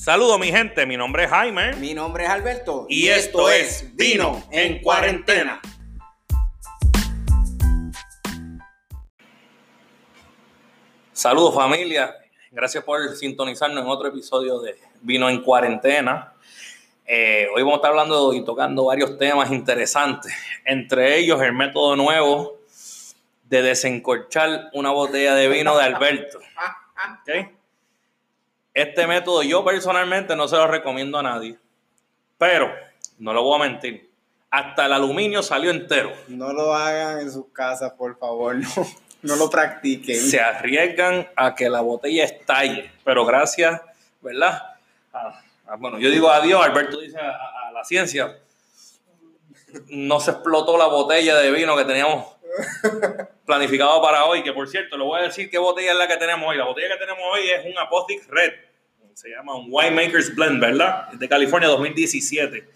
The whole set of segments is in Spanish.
Saludos mi gente, mi nombre es Jaime. Mi nombre es Alberto. Y esto es Vino en Cuarentena. Saludos familia, gracias por sintonizarnos en otro episodio de Vino en Cuarentena. Eh, hoy vamos a estar hablando y tocando varios temas interesantes, entre ellos el método nuevo de desencorchar una botella de vino de Alberto. ¿Ok? Este método yo personalmente no se lo recomiendo a nadie, pero no lo voy a mentir. Hasta el aluminio salió entero. No lo hagan en sus casas, por favor. No, no lo practiquen. Se arriesgan a que la botella estalle, pero gracias, ¿verdad? A- a- bueno, yo digo adiós, Alberto dice a, a- a la ciencia. No se explotó la botella de vino que teníamos planificado para hoy, que por cierto, le voy a decir qué botella es la que tenemos hoy. La botella que tenemos hoy es un Apothic Red. Se llama un Winemaker's Blend, ¿verdad? De California 2017.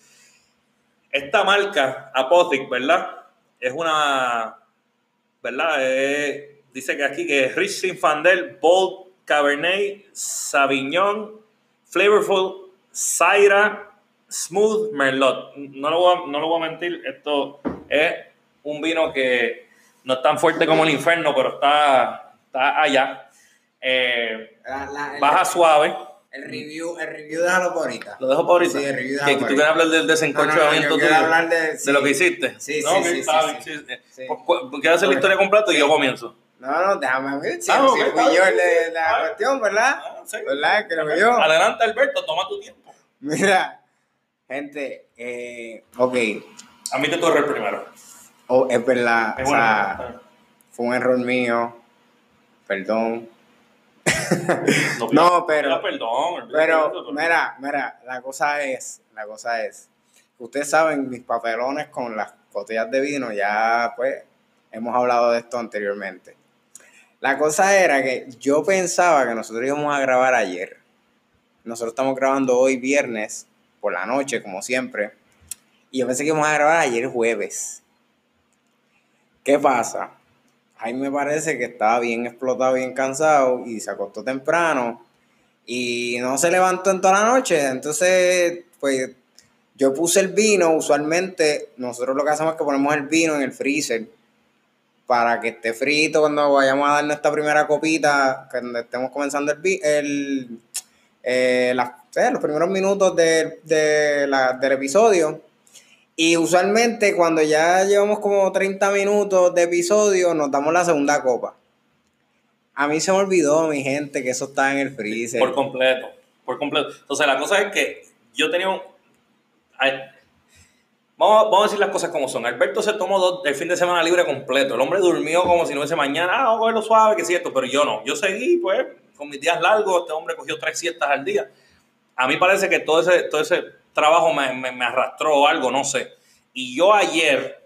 Esta marca, Apothic, ¿verdad? Es una, ¿verdad? Eh, dice que aquí que es Rich Zinfandel, Bold Cabernet, Sauvignon, Flavorful, Zaira, Smooth, Merlot. No lo, voy a, no lo voy a mentir, esto es un vino que no es tan fuerte como el infierno, pero está, está allá. Eh, La- la- el, baja suave. El review, el review déjalo por ahorita. Lo dejo por ahorita. Sí, el review déjalo que por tú quieres hablar del No, no, no, desencorchamiento quiero tuyo, hablar de, de lo que hiciste. Sí, No, sí, sí, está sí, sí. sí. Sí. Pu- pu- ¿Quieres hacer la historia completa y yo comienzo? No, no, déjame ver. Si, Ah, ok, si está fui yo bien. el de la Ah. cuestión, ¿verdad? Ah, sí. ¿Verdad? Creo que yo. Adelante, Alberto, toma tu tiempo. Mira, gente, eh, ok. Admite tu error primero. Oh, es verdad. Es o sea, fue un error mío. Perdón. No, No, pero- Perdón, Pero, mira, mira, la cosa es, la cosa es, ustedes saben, mis papelones con las botellas de vino, ya pues hemos hablado de esto anteriormente. La cosa era que yo pensaba que nosotros íbamos a grabar ayer. Nosotros estamos grabando hoy viernes por la noche, como siempre. Y yo pensé que íbamos a grabar ayer jueves. ¿Qué pasa? Jaime me parece que estaba bien explotado, bien cansado y se acostó temprano y no se levantó en toda la noche. Entonces, pues yo puse el vino. Usualmente, nosotros lo que hacemos es que ponemos el vino en el freezer para que esté frito cuando vayamos a dar nuestra primera copita, cuando estemos comenzando el, el eh, eh, los primeros minutos de, del episodio. Y usualmente cuando ya llevamos como 30 minutos de episodio, nos damos la segunda copa. A mí se me olvidó, mi gente, que eso está en el freezer. Por completo, por completo. Entonces, la cosa es que yo tenía un... Vamos, vamos a decir las cosas como son. Alberto se tomó el fin de semana libre completo. El hombre durmió como si no hubiese mañana. Ah, vamos a cogerlo suave, que es cierto. Pero yo no. Yo seguí, pues, con mis días largos. Este hombre cogió tres siestas al día. A mí parece que todo ese, todo ese trabajo me, me- me arrastró o algo, no sé. Y yo ayer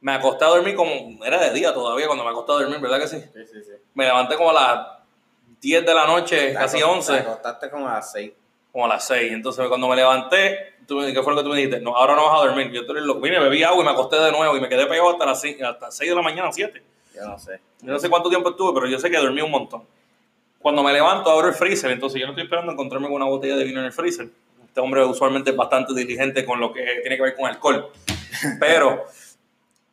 me acosté a dormir como... Era de día todavía cuando me acosté a dormir, ¿verdad que sí? Sí, sí, sí. Me levanté como a las 10 de la noche, Te casi acost- Te 11, acostaste como a las 6. como a las 6. Entonces, cuando me levanté, tú me- ¿qué fue lo que tú me dijiste? No, ahora no vas a dormir. Yo eres loco. Vine, bebí agua y me acosté de nuevo y me quedé pegado hasta las 6, hasta 6 de la mañana, 7. Yo no sé. Yo no sé cuánto tiempo estuve, pero yo sé que dormí un montón. Cuando me levanto, abro el freezer, entonces yo no estoy esperando encontrarme con una botella de vino en el freezer. Este hombre usualmente es bastante diligente con lo que tiene que ver con alcohol. Pero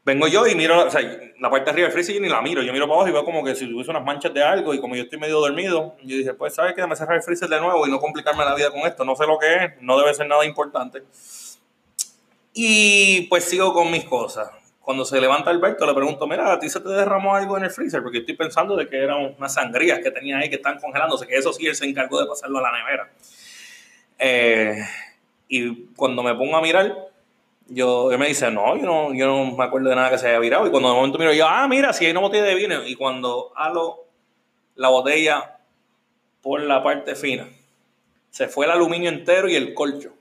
vengo yo y miro, o sea, la parte de arriba del freezer y ni la miro. Yo miro para abajo y veo como que si tuviese unas manchas de algo y como yo estoy medio dormido, yo dije, pues, ¿sabes qué? Déjame cerrar el freezer de nuevo y no complicarme la vida con esto. No sé lo que es, no debe ser nada importante. Y pues sigo con mis cosas. Cuando se levanta Alberto, le pregunto, mira, ¿a ti se te derramó algo en el freezer? Porque estoy pensando de que eran unas sangrías que tenía ahí que están congelándose, que eso sí él se encargó de pasarlo a la nevera. Eh, y cuando me pongo a mirar, yo, él me dice, no yo, no, yo no me acuerdo de nada que se haya virado. Y cuando de momento miro, yo, ah, mira, si hay una botella de vino. Y cuando halo la botella por la parte fina, se fue el aluminio entero y el colcho.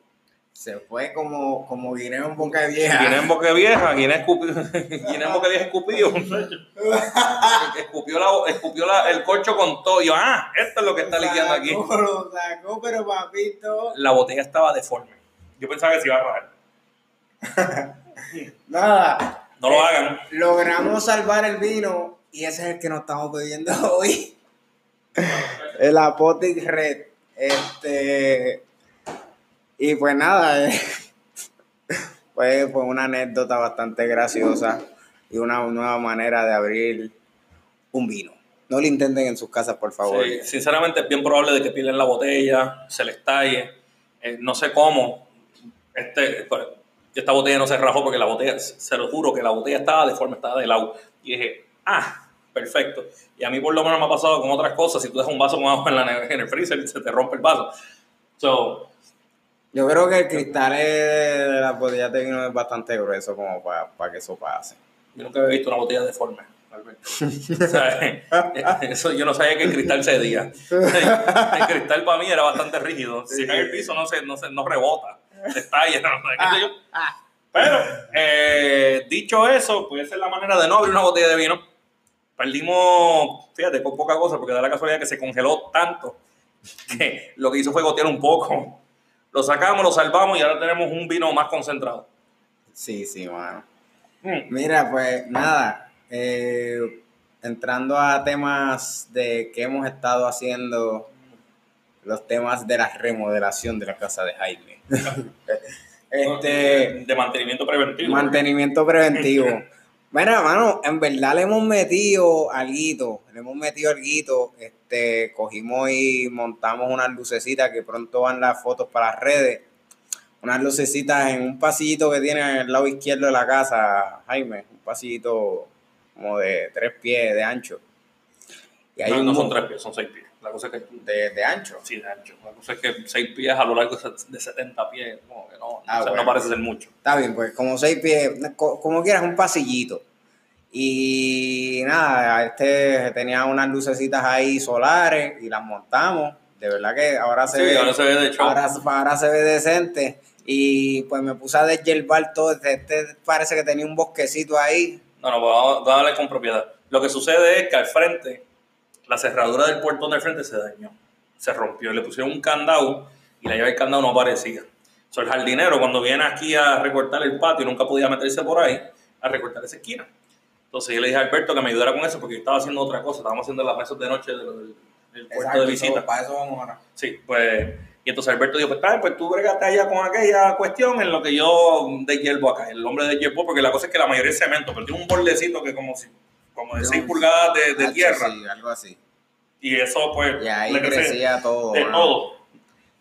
Se fue como, como guineo en boca de vieja. Guinea en boca vieja, Guinea escupió, Guinea en boca vieja escupido. escupió la, escupió la, el corcho con todo. Y yo, ah, esto es lo que está liqueando aquí. Lo sacó, pero papito. La botella estaba deforme. Yo pensaba que se iba a rajar. Nada. No lo hagan. Logramos salvar el vino y ese es el que nos estamos bebiendo hoy. El Apotic Red. Este. Y pues nada, eh, fue, fue una anécdota bastante graciosa y una nueva manera de abrir un vino. No lo intenten en sus casas, por favor. Sí, sinceramente es bien probable de que tiren la botella, se les talle. Eh, no sé cómo. Este, pues, esta botella no se rajó porque la botella, se lo juro que la botella estaba de forma, estaba de lado. Y dije, ah, perfecto. Y a mí por lo menos me ha pasado con otras cosas. Si tú dejas un vaso con agua en, la, en el freezer, se te rompe el vaso. So, Yo creo que el cristal de las botellas de vino es bastante grueso como para que eso pase. yo nunca había visto una botella deforme. Eso yo no sabía que el cristal cedía. El cristal para mí era bastante rígido. Si cae el piso no se, no se no rebota. Se estalla. no sé qué sé yo. Pero, eh, dicho eso, puede ser la manera de no abrir una botella de vino. Perdimos, fíjate, con poca cosa, porque da la casualidad que se congeló tanto que lo que hizo fue gotear un poco. Lo sacamos, lo salvamos y ahora tenemos un vino más concentrado. Sí, sí, mano. Mm. Mira, pues nada, eh, entrando a temas de que hemos estado haciendo, los temas de la remodelación de la casa de Jaime. este, de mantenimiento preventivo. mantenimiento preventivo. Mira, mano, en verdad le hemos metido alguito, le hemos metido alguito, este, cogimos y montamos unas lucecitas que pronto van las fotos para las redes, unas lucecitas en un pasillito que tiene al lado izquierdo de la casa, Jaime, un pasillito como de tres pies de ancho. Y hay no, un no son tres pies, son seis pies. La cosa es que de, de ancho. sí, de ancho. La cosa es que seis pies a lo largo de 70 pies, como que no, Ah, o sea, bueno. no parece ser mucho. Está bien, pues como seis pies, co- como quieras, un pasillito. Y nada, este tenía unas lucecitas ahí solares y las montamos. De verdad que ahora se Sí, ve. ahora se ve de hecho. ahora, ahora se ve decente. Y pues me puse a deshiervar todo. Este, este parece que tenía un bosquecito ahí. No, no, vamos, vamos a hablar con propiedad. Lo que sucede es que al frente, la cerradura del portón del frente se dañó. Se rompió. Le pusieron un candado y la llave del candado no aparecía. So, el jardinero, cuando viene aquí a recortar el patio, nunca podía meterse por ahí a recortar esa esquina. Entonces yo le dije a Alberto que me ayudara con eso porque yo estaba haciendo otra cosa. Estábamos haciendo las mesas de noche del, del- puerto de visita. para eso vamos ahora. Sí, pues. Y entonces Alberto dijo: Pues, está bien, pues tú bregaste allá con aquella cuestión en lo que yo de hierbo acá. El hombre de hierbo, porque la cosa es que la mayoría es cemento, pero tiene un bordecito que como si como de Yo- 6 pulgadas de, de tierra. Sí, algo así. Y eso, pues. Y ahí le crecía todo. De mano. todo.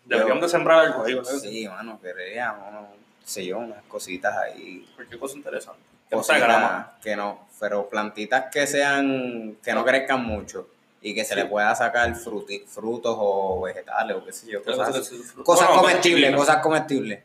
Deberíamos de sembrar algo ahí, ¿verdad? Sí, mano, quería, mano, sé yo, unas cositas ahí. Cualquier cosa interesante. Que no sea grama. Cositas que no, pero plantitas que sean, que no crezcan mucho y que se Sí. le pueda sacar fruti- frutos o vegetales o qué sé yo, cosas, cosas comestibles, cosas comestibles.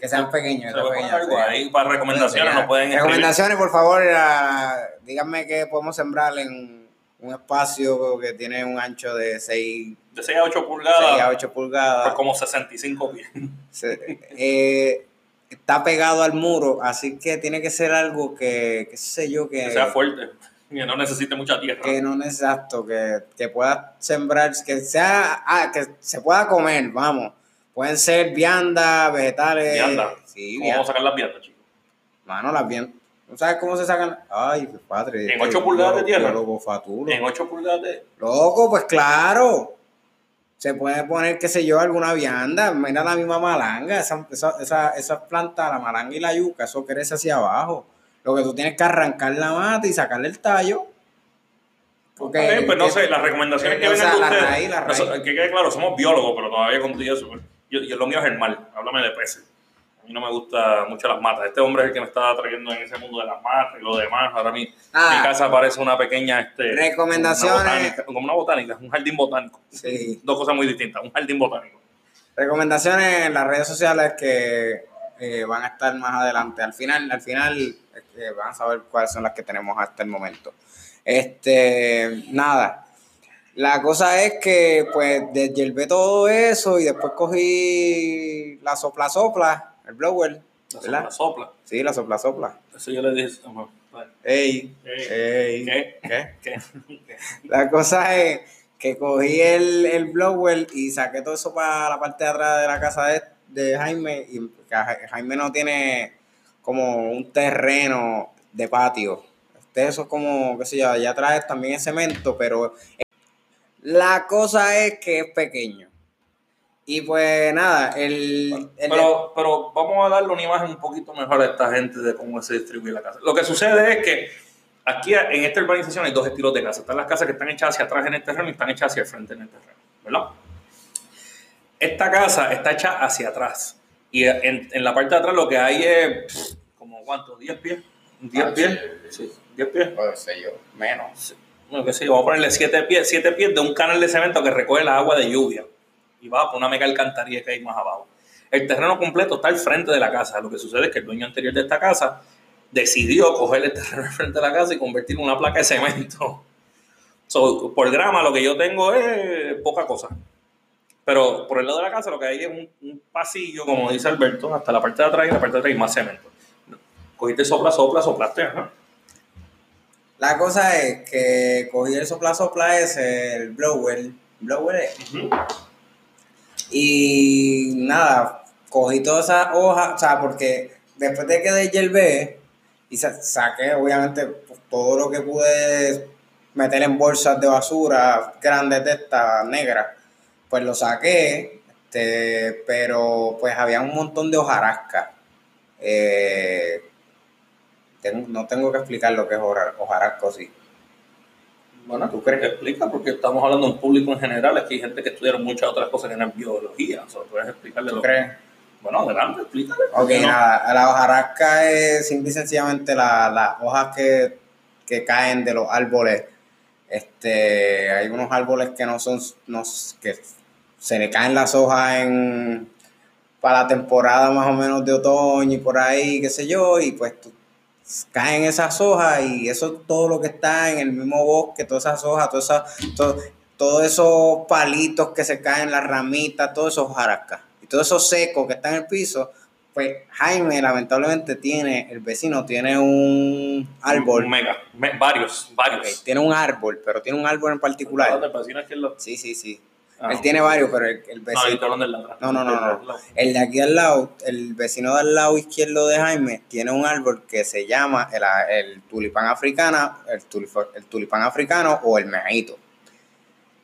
Que sean pequeños. Se poner algo sí. ahí para recomendaciones, nos pueden escribir. Recomendaciones, por favor, ah, díganme que podemos sembrar en un espacio que tiene un ancho de 6, De 6 a 8 a pulgadas, 8 pulgadas. por como 65 pies. Se- eh, está pegado al muro, así que tiene que ser algo que, qué sé yo, que, Que sea fuerte. Que no necesite mucha tierra. que no exacto, que, que pueda sembrar, que sea, ah, que se pueda comer, vamos. Pueden ser viandas, vegetales. Vianda. Sí, ¿Cómo viandas. vamos a sacar las viandas, chicos? Mano, las viandas. ¿No sabes cómo se sacan? Ay, qué padre. ¿En este ocho pulgadas de tierra? fatulo. En 8 pulgadas de... Loco, pues claro. Se puede poner, qué sé yo, alguna vianda. Mira la misma malanga. Esa, esa, esa, esas plantas, la malanga y la yuca, eso crece hacia abajo. Lo que tú tienes que arrancar la mata y sacarle el tallo. Porque, Ok, pues no que- sé, las recomendaciones que o vengan de la ustedes. raíz, la raíz. Que quede claro, somos biólogos, pero todavía con eso. pues, Yo, yo, lo mío es el mar, háblame de peces. A mí no me gusta mucho las matas. Este hombre es el que me está trayendo en ese mundo de las matas y lo demás. Ahora mi, Ah. mi casa parece una pequeña. Este, Recomendaciones. una botánica, como una botánica, un jardín botánico. Sí. Dos cosas muy distintas, un jardín botánico. Recomendaciones en las redes sociales que eh, van a estar más adelante. Al final, al final eh, van a saber cuáles son las que tenemos hasta el momento. Este, nada. La cosa es que pues deshiervé todo eso y después cogí la sopla sopla, el blower, La ¿verdad? sopla, sopla. Sí, la sopla sopla. Eso yo le dije. bueno, Ey, Ey. ey. ¿Qué? ¿Qué? ¿Qué? La cosa es que cogí el, el blower y saqué todo eso para la parte de atrás de la casa de, de Jaime. Y Jaime no tiene como un terreno de patio. Este, eso es como, qué sé yo, allá atrás también es cemento, pero la cosa es que es pequeño. Y pues nada, el, el- Pero, pero vamos a darle una imagen un poquito mejor a esta gente de cómo se distribuye la casa. Lo que sucede es que aquí en esta urbanización hay dos estilos de casa. Están las casas que están hechas hacia atrás en el terreno y están hechas hacia el frente en el terreno, ¿verdad? Esta casa está hecha hacia atrás. Y en, en la parte de atrás lo que hay es, pff, como cuánto, 10 pies. 10 Ah, pies. sí. Sí, 10 pies. pues, sé yo, menos. No, vamos a ponerle 7 pies, siete pies de un canal de cemento que recoge la agua de lluvia y va por una mega alcantarilla que hay más abajo. El terreno completo está al frente de la casa. Lo que sucede es que el dueño anterior de esta casa decidió coger el terreno al frente de la casa y convertirlo en una placa de cemento. So, por grama lo que yo tengo es poca cosa. Pero por el lado de la casa lo que hay es un, un pasillo, como dice Alberto, hasta la parte de atrás y la parte de atrás hay más cemento. Cogiste sopla, sopla, soplaste, ajá. La cosa es que cogí el sopla sopla ese, el blower, blower es. Y nada, cogí todas esas hojas, o sea, porque después de que deshiervé y sa- saqué, obviamente, pues, todo lo que pude meter en bolsas de basura grandes de estas negras, pues lo saqué, este, pero pues había un montón de hojarasca. Eh, tengo- no tengo que explicar lo que es hojar- hojarasca, sí. Bueno, ¿Tú crees? Explica, porque estamos hablando de un público en general, es que hay gente que estudia muchas otras cosas que es biología. O sea, puedes explicarle ¿Tú lo crees? Bueno, adelante, explícale. Ok, nada, la hojarasca es simple y sencillamente la- las hojas que, que caen de los árboles. Este, hay unos árboles que no son, no, que se le caen las hojas en, para la temporada más o menos de otoño y por ahí, qué sé yo, y pues tú- caen esas hojas y eso es todo lo que está en el mismo bosque, todas esas hojas, todas esas, todo- todos esos palitos que se caen, las ramitas, todo eso es hojarasca. Y todo eso seco que está en el piso, pues Jaime lamentablemente tiene, el vecino tiene un árbol, Mega, me- varios, varios. tiene un árbol, pero tiene un árbol en particular. ¿Te vecino es que lo- Sí, sí, sí. Ah, Él tiene varios, pero el, el No, vecino... del lado. No, no, no, no. El de aquí al lado, el vecino del lado izquierdo de Jaime, tiene un árbol que se llama el, el tulipán africana, el, tulif- el tulipán africano o el mejito.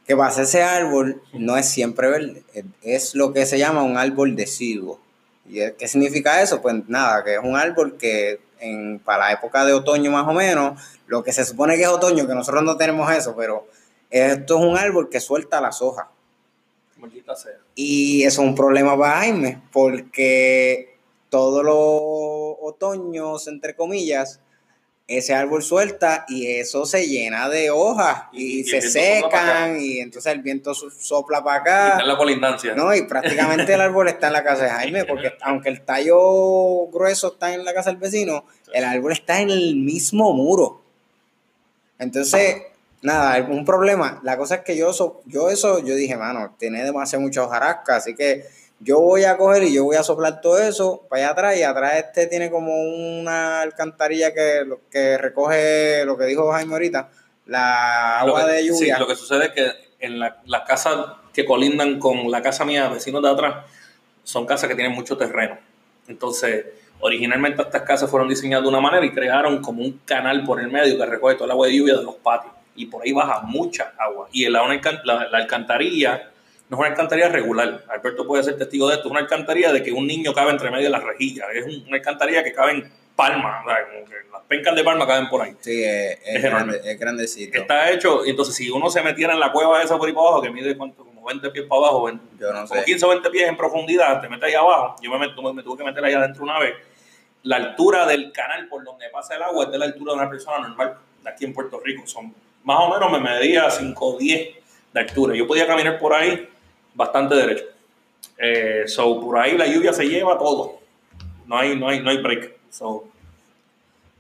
Que pasa, ese árbol no es siempre verde, es- lo que se llama un árbol deciduo. ¿Y qué significa eso? Pues nada, que es un árbol que en, para la época de otoño más o menos, lo que se supone que es otoño, que nosotros no tenemos eso, pero esto es un árbol que suelta las hojas. Maldita sea. Y eso es un problema para Jaime, porque todos los otoños, entre comillas, ese árbol suelta y eso se llena de hojas y, Y- y se secan y entonces el viento sopla para Está en acá. la colindancia. No, y prácticamente el árbol está en la casa de Jaime, porque aunque el tallo grueso está en la casa del vecino, el árbol está en el mismo muro. Entonces, nada, un problema. La cosa es que yo, so- yo eso, yo dije, mano, tiene demasiado mucha hojarasca, así que yo voy a coger y yo voy a soplar todo eso para allá atrás y atrás este tiene como una alcantarilla que, lo- que recoge lo que dijo Jaime ahorita, la agua que- de lluvia. Sí, lo que sucede es que en la- las casas que colindan con la casa mía, vecinos de atrás, son casas que tienen mucho terreno. Entonces, originalmente estas casas fueron diseñadas de una manera y crearon como un canal por el medio que recoge toda el agua de lluvia de los patios. Y por ahí baja mucha agua. Y la, la, la alcantarilla no es una alcantarilla regular. Alberto puede ser testigo de esto. Es una alcantarilla de que un niño cabe entre medio de las rejillas. Es un- una alcantarilla que cabe en palma. o sea, como que las pencas de palma caben por ahí. Sí, es, es Es grande, es grandecito. Está hecho, entonces si uno se metiera en la cueva esa por ahí para abajo, que mide cuánto, como 20 pies para abajo, 20, Yo no como sé. 15 o 20 pies en profundidad, te metes ahí abajo, yo me, meto- me tuve que meter allá adentro una vez, la altura del canal por donde pasa el agua es de la altura de una persona normal, de aquí en Puerto Rico, son más o menos me medía 5 o 10 de altura, yo podía caminar por ahí bastante derecho. Eh, so, por ahí la lluvia se lleva todo, no hay, no hay, no hay break. So,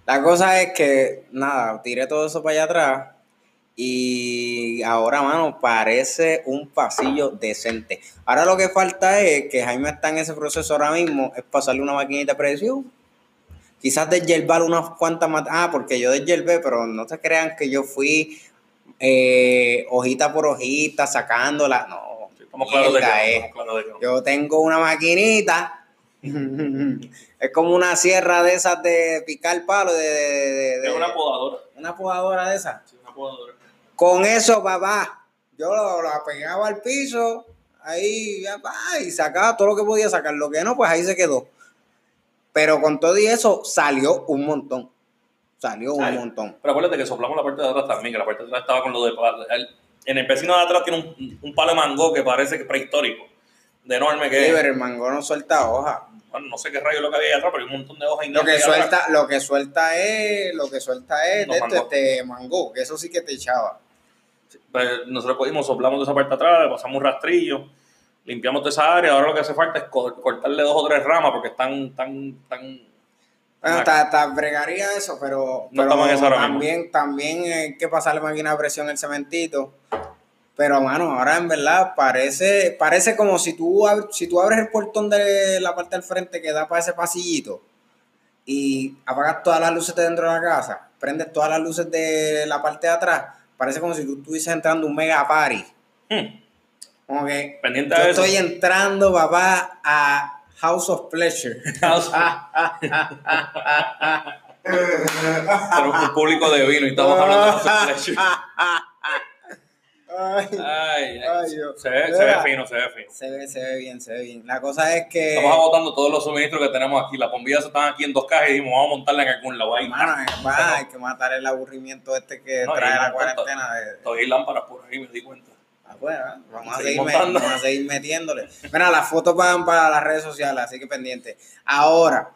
La cosa es que, nada, tiré todo eso para allá atrás y ahora, mano, parece un pasillo decente. Ahora lo que falta es que Jaime está en ese proceso ahora mismo, es pasarle una maquinita de presión. Quizás deshiervar unas cuantas más. Ah, porque yo deshiervé, pero no se crean que yo fui eh, hojita por hojita sacándola. No, estamos claros de eh. estamos claros de que no. Yo tengo una maquinita. es como una sierra de esas de picar palo, de, de- de- Es una podadora. una podadora de esas. sí, una podadora. Con eso, papá, yo lo, la pegaba al piso, ahí, ya, pa, y sacaba todo lo que podía sacar. Lo que no, pues ahí se quedó. Pero con todo y eso, salió un montón. Salió un Ay. montón. Pero acuérdate que soplamos la parte de atrás también, que la parte de atrás estaba con lo de... el- en el vecino de atrás tiene un, un palo de mango que parece que prehistórico. De enorme que Sí, pero el mango no suelta hoja. Bueno, no sé qué rayo es lo que había ahí atrás, pero hay un montón de hojas Lo que atrás. suelta, lo que suelta es, lo que suelta es de esto, este mango, que eso sí que te echaba. Pues nosotros cogimos, soplamos de esa parte de atrás, le pasamos un rastrillo, limpiamos toda esa área. Ahora lo que hace falta es co- cortarle dos o tres ramas porque están tan, tan. Bueno, ta- bregaría eso, pero, No pero en eso ahora mismo. también, también hay que pasarle máquina de presión el cementito. Pero, mano, ahora en verdad parece, parece como si tú, si tú abres el portón de la parte del frente que da para ese pasillito y apagas todas las luces de dentro de la casa, prendes todas las luces de la parte de atrás, parece como si tú estuvieses entrando a un mega party. Hmm, Como que pendiente yo de eso. estoy entrando, papá, a House of Pleasure. Tenemos un público de vino y estamos hablando de. Ay, Ay, ay, Ay, Dios. se, ve, se ve Mira. fino, se ve fino. se ve, se ve bien, se ve bien. La cosa es que. Estamos agotando todos los suministros que tenemos aquí. Las bombillas están aquí en dos cajas y dijimos, vamos a montarla en algún lado ahí. Mano, va, hay que matar el aburrimiento este que No, y trae la cuarentena. De, Todavía hay lámparas por ahí, me di cuenta. Bueno, vamos, a Seguir vamos a seguir metiéndole. Mira, las fotos van para las redes sociales, así que pendiente. Ahora,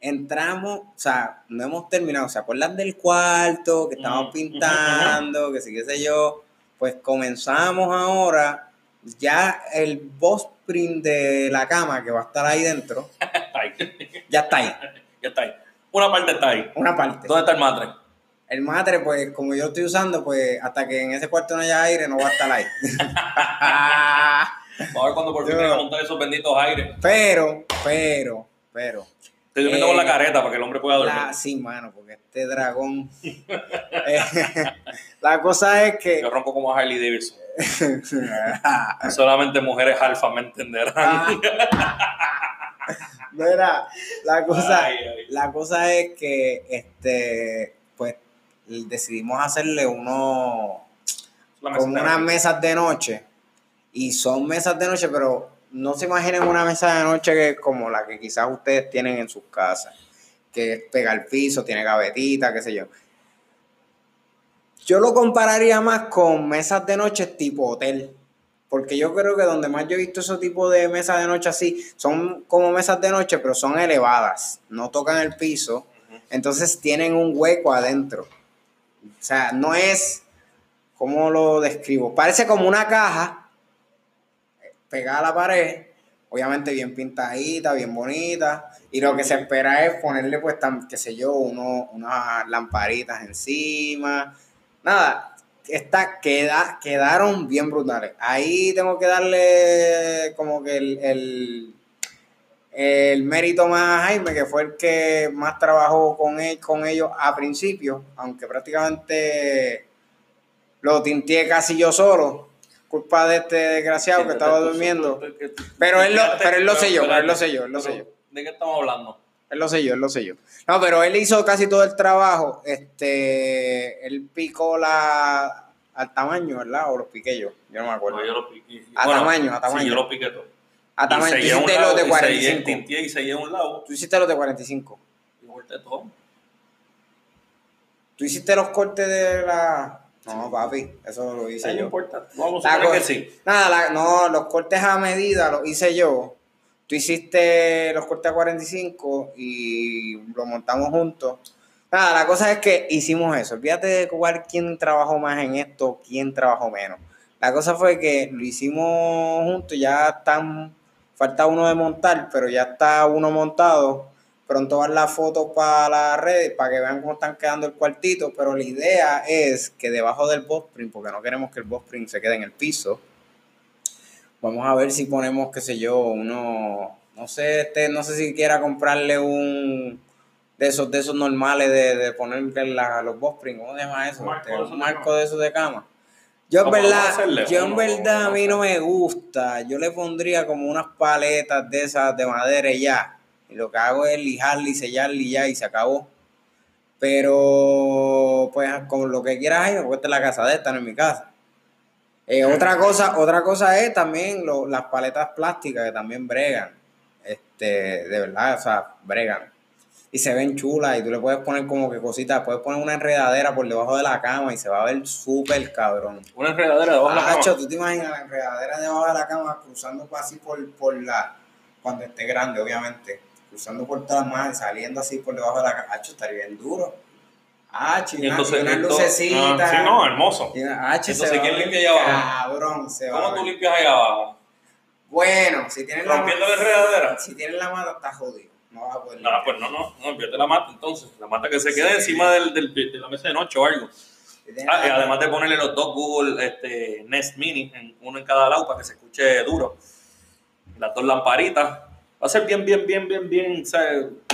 entramos, o sea, no hemos terminado. ¿Se acuerdan del cuarto que estábamos pintando? Que sí, qué sé yo. Pues comenzamos ahora. Ya el boss print de la cama que va a estar ahí dentro, ya está ahí. ya está ahí. Una parte está ahí. Una parte. ¿Dónde está el matre? El matre, pues, como yo estoy usando, pues, hasta que en ese cuarto no haya aire, no va a estar ahí. Vamos a ver cuando por fin tenga montar esos benditos aires. pero, pero, pero. Estoy durmiendo Eh, con la careta para que el hombre pueda dormir. La, sí, mano, porque este dragón. Eh, la cosa es que. Yo ronco como Harley Davidson. Solamente mujeres alfa me entenderán. Mira, la cosa, Ay, ay. la cosa es que este, decidimos hacerle uno con unas mesas de noche. Y son mesas de noche, pero no se imaginen una mesa de noche que, como la que quizás ustedes tienen en sus casas. Que pega al piso, tiene gavetita, qué sé yo. Yo lo compararía más con mesas de noche tipo hotel. Porque yo creo que donde más yo he visto ese tipo de mesas de noche así, son como mesas de noche, pero son elevadas. No tocan el piso. Entonces tienen un hueco adentro. O sea, no es. ¿Cómo lo describo? Parece como una caja eh, pegada a la pared, obviamente bien pintadita, bien bonita, y lo que se espera es ponerle, pues, tan, qué sé yo, uno, unas lamparitas encima. Nada, esta queda, quedaron bien brutales. Ahí tengo que darle como que el, el mérito más a Jaime, que fue el que más trabajó con, él, con ellos a principio, aunque prácticamente lo tinteé casi yo solo, culpa de este desgraciado que estaba durmiendo. Pero él lo, pero él lo selló, pero él lo selló, él lo selló. ¿De qué estamos hablando? Él lo selló, él lo selló. No, pero él hizo casi todo el trabajo. Este, él picó la al tamaño, ¿verdad? O los piqué yo. Yo no me acuerdo. No, yo lo piqué. A tamaño, a tamaño. Sí, yo lo piqué todo. A tamaño. Tú Y hiciste lado, los de y sellé- 45. tinteé y un lado. Tú hiciste los de 45. Y volteé todo. Tú hiciste los cortes de la. No, papi, eso lo hice No yo. importa. Vamos a que sí. Nada, la- no, los cortes a medida los hice yo. Tú hiciste los cortes a 45 y lo montamos juntos. Nada, la cosa es que hicimos eso. Olvídate de cuál quién trabajó más en esto, quién trabajó menos. La cosa fue que lo hicimos juntos, ya están, falta uno de montar, pero ya está uno montado. Pronto van las fotos para las redes para que vean cómo están quedando el cuartito. Pero la idea es que debajo del boss print, porque no queremos que el boss print se quede en el piso, Vamos a ver si ponemos, qué sé yo, uno, no sé, este, no sé si quiera comprarle un de esos, de esos normales de, de ponerle la- los bospring, ¿cómo se llama eso? Un marco Este, un marco de esos de cama. Yo en ¿Cómo vamos a verdad, yo en ¿Cómo verdad a mí no me gusta. Yo le pondría como unas paletas de esas de madera y ya. Y lo que hago es lijarle y sellarle y ya y se acabó. Pero, pues, con lo que quieras me cuesta la casa de esta, no en mi casa. Eh, otra cosa, otra cosa es también lo- las paletas plásticas que también bregan. Este, de verdad, o sea, bregan. Y se ven chulas y tú le puedes poner como que cositas, puedes poner una enredadera por debajo de la cama y se va a ver súper cabrón. Una enredadera debajo de la Hacho, cama. tú te imaginas la enredadera debajo de la cama cruzando así por, por la, cuando esté grande, obviamente, cruzando por todas las manos saliendo así por debajo de la cama. Hacho, estaría bien duro. Hacho, y, entonces, y unas esto- lucecitas. ah, sí, no, hermoso. Y una- Entonces, se ¿quién limpia allá abajo? Cabrón, se va ¿Cómo tú limpias ahí abajo? Bueno, si tienes la ¿Rompiendo la enredadera? si tienes la mata, está jodido. No vas a poder No, limpiar. pues no, no, no, envíate la mata entonces. La mata que se quede encima del, del- de la mesa de noche o algo. Ah, y la- además de ponerle los dos Google este, Nest Mini, en- uno en cada lado para que se escuche duro. Las dos lamparitas. Va a ser bien, bien, bien, bien, bien, o sea,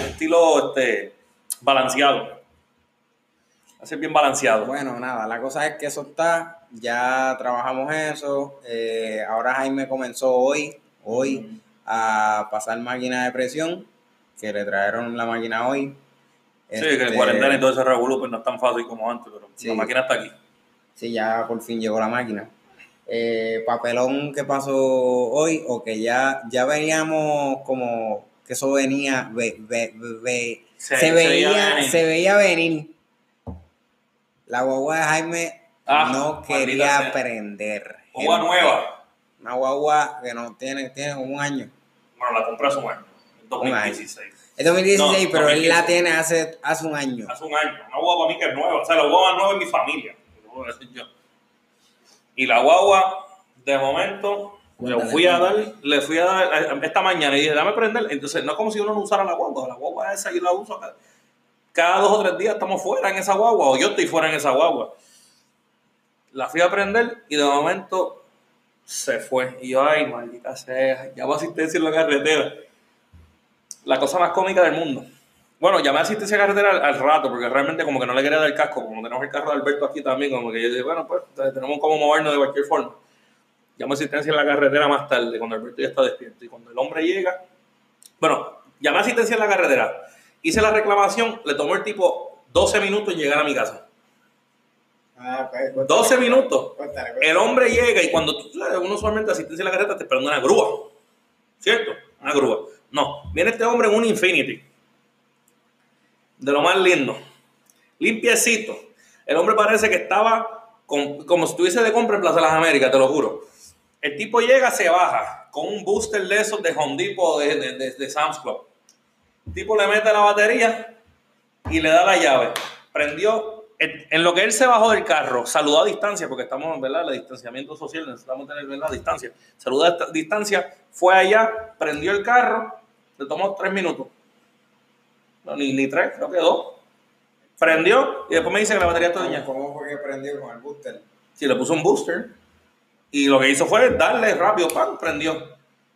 estilo este, balanceado. Va a ser bien balanceado. Bueno, nada, la cosa es que eso está, ya trabajamos eso. eh, ahora Jaime comenzó hoy, hoy, a pasar máquina de presión, que le trajeron la máquina hoy. Sí, que el Este, cuarentena y todo ese revolú pues no es tan fácil como antes, pero Sí. la máquina está aquí. Sí, ya por fin llegó la máquina. Eh, papelón que pasó hoy, o que ya, ya veníamos como que eso venía, ve- ve- ve- Se- se, se veía, venir. se veía venir. La guagua de Jaime Ah, no quería sea. aprender. Gente, nueva. Una guagua que no tiene, tiene como un año. Bueno, la compré hace un año, 2016. Es 2016, No, pero él 2015. la tiene hace, hace un año. Hace un año. Una guagua para mí que es nueva. O sea, la guagua más nueva es mi familia. yo. Y la guagua, de momento, le fui a dar, le fui a dar, eh, esta mañana y dije, dame prender. Entonces, no es como si uno no usara la guagua. La guagua esa yo la uso cada, cada dos o tres días estamos fuera en esa guagua o yo estoy fuera en esa guagua. La fui a prender y de momento se fue. Y yo, ay, maldita sea, llamo a asistencia en la carretera. La cosa más cómica del mundo. Bueno, llamé a asistencia carretera al, al rato, porque realmente como que no le quería dar el casco, como tenemos el carro de Alberto aquí también, como que yo dije, bueno, pues tenemos como movernos de cualquier forma. Llamo a asistencia en la carretera más tarde, cuando Alberto ya está despierto. Y cuando el hombre llega, bueno, llamé a asistencia en la carretera, hice la reclamación, le tomó el tipo 12 minutos en llegar a mi casa. Ah, pues, cuéntale, 12 minutos. cuéntale, cuéntale. El hombre llega y cuando tú, uno usualmente asistencia en la carretera te esperando una grúa, ¿cierto? Una grúa. No, viene este hombre en un Infinity, de lo más lindo, limpiecito. El hombre parece que estaba con- como si estuviese de compra en Plaza de las Américas, te lo juro. El tipo llega, se baja con un booster de esos de Home Depot de, de, de- de Sam's Club. El tipo le mete la batería y le da la llave. Prendió, en, lo que él se bajó del carro, saludó a distancia, porque estamos, ¿verdad? El distanciamiento social, necesitamos tener, ¿verdad? Distancia. Saludó a distancia, fue allá, prendió el carro, le tomó tres minutos. No, ni, ni tres, creo que dos. Prendió y después me dice que la batería está dañada. ¿Cómo fue que prendió con el booster? Sí, le puso un booster y lo que hizo fue darle rápido, ¡pam! prendió.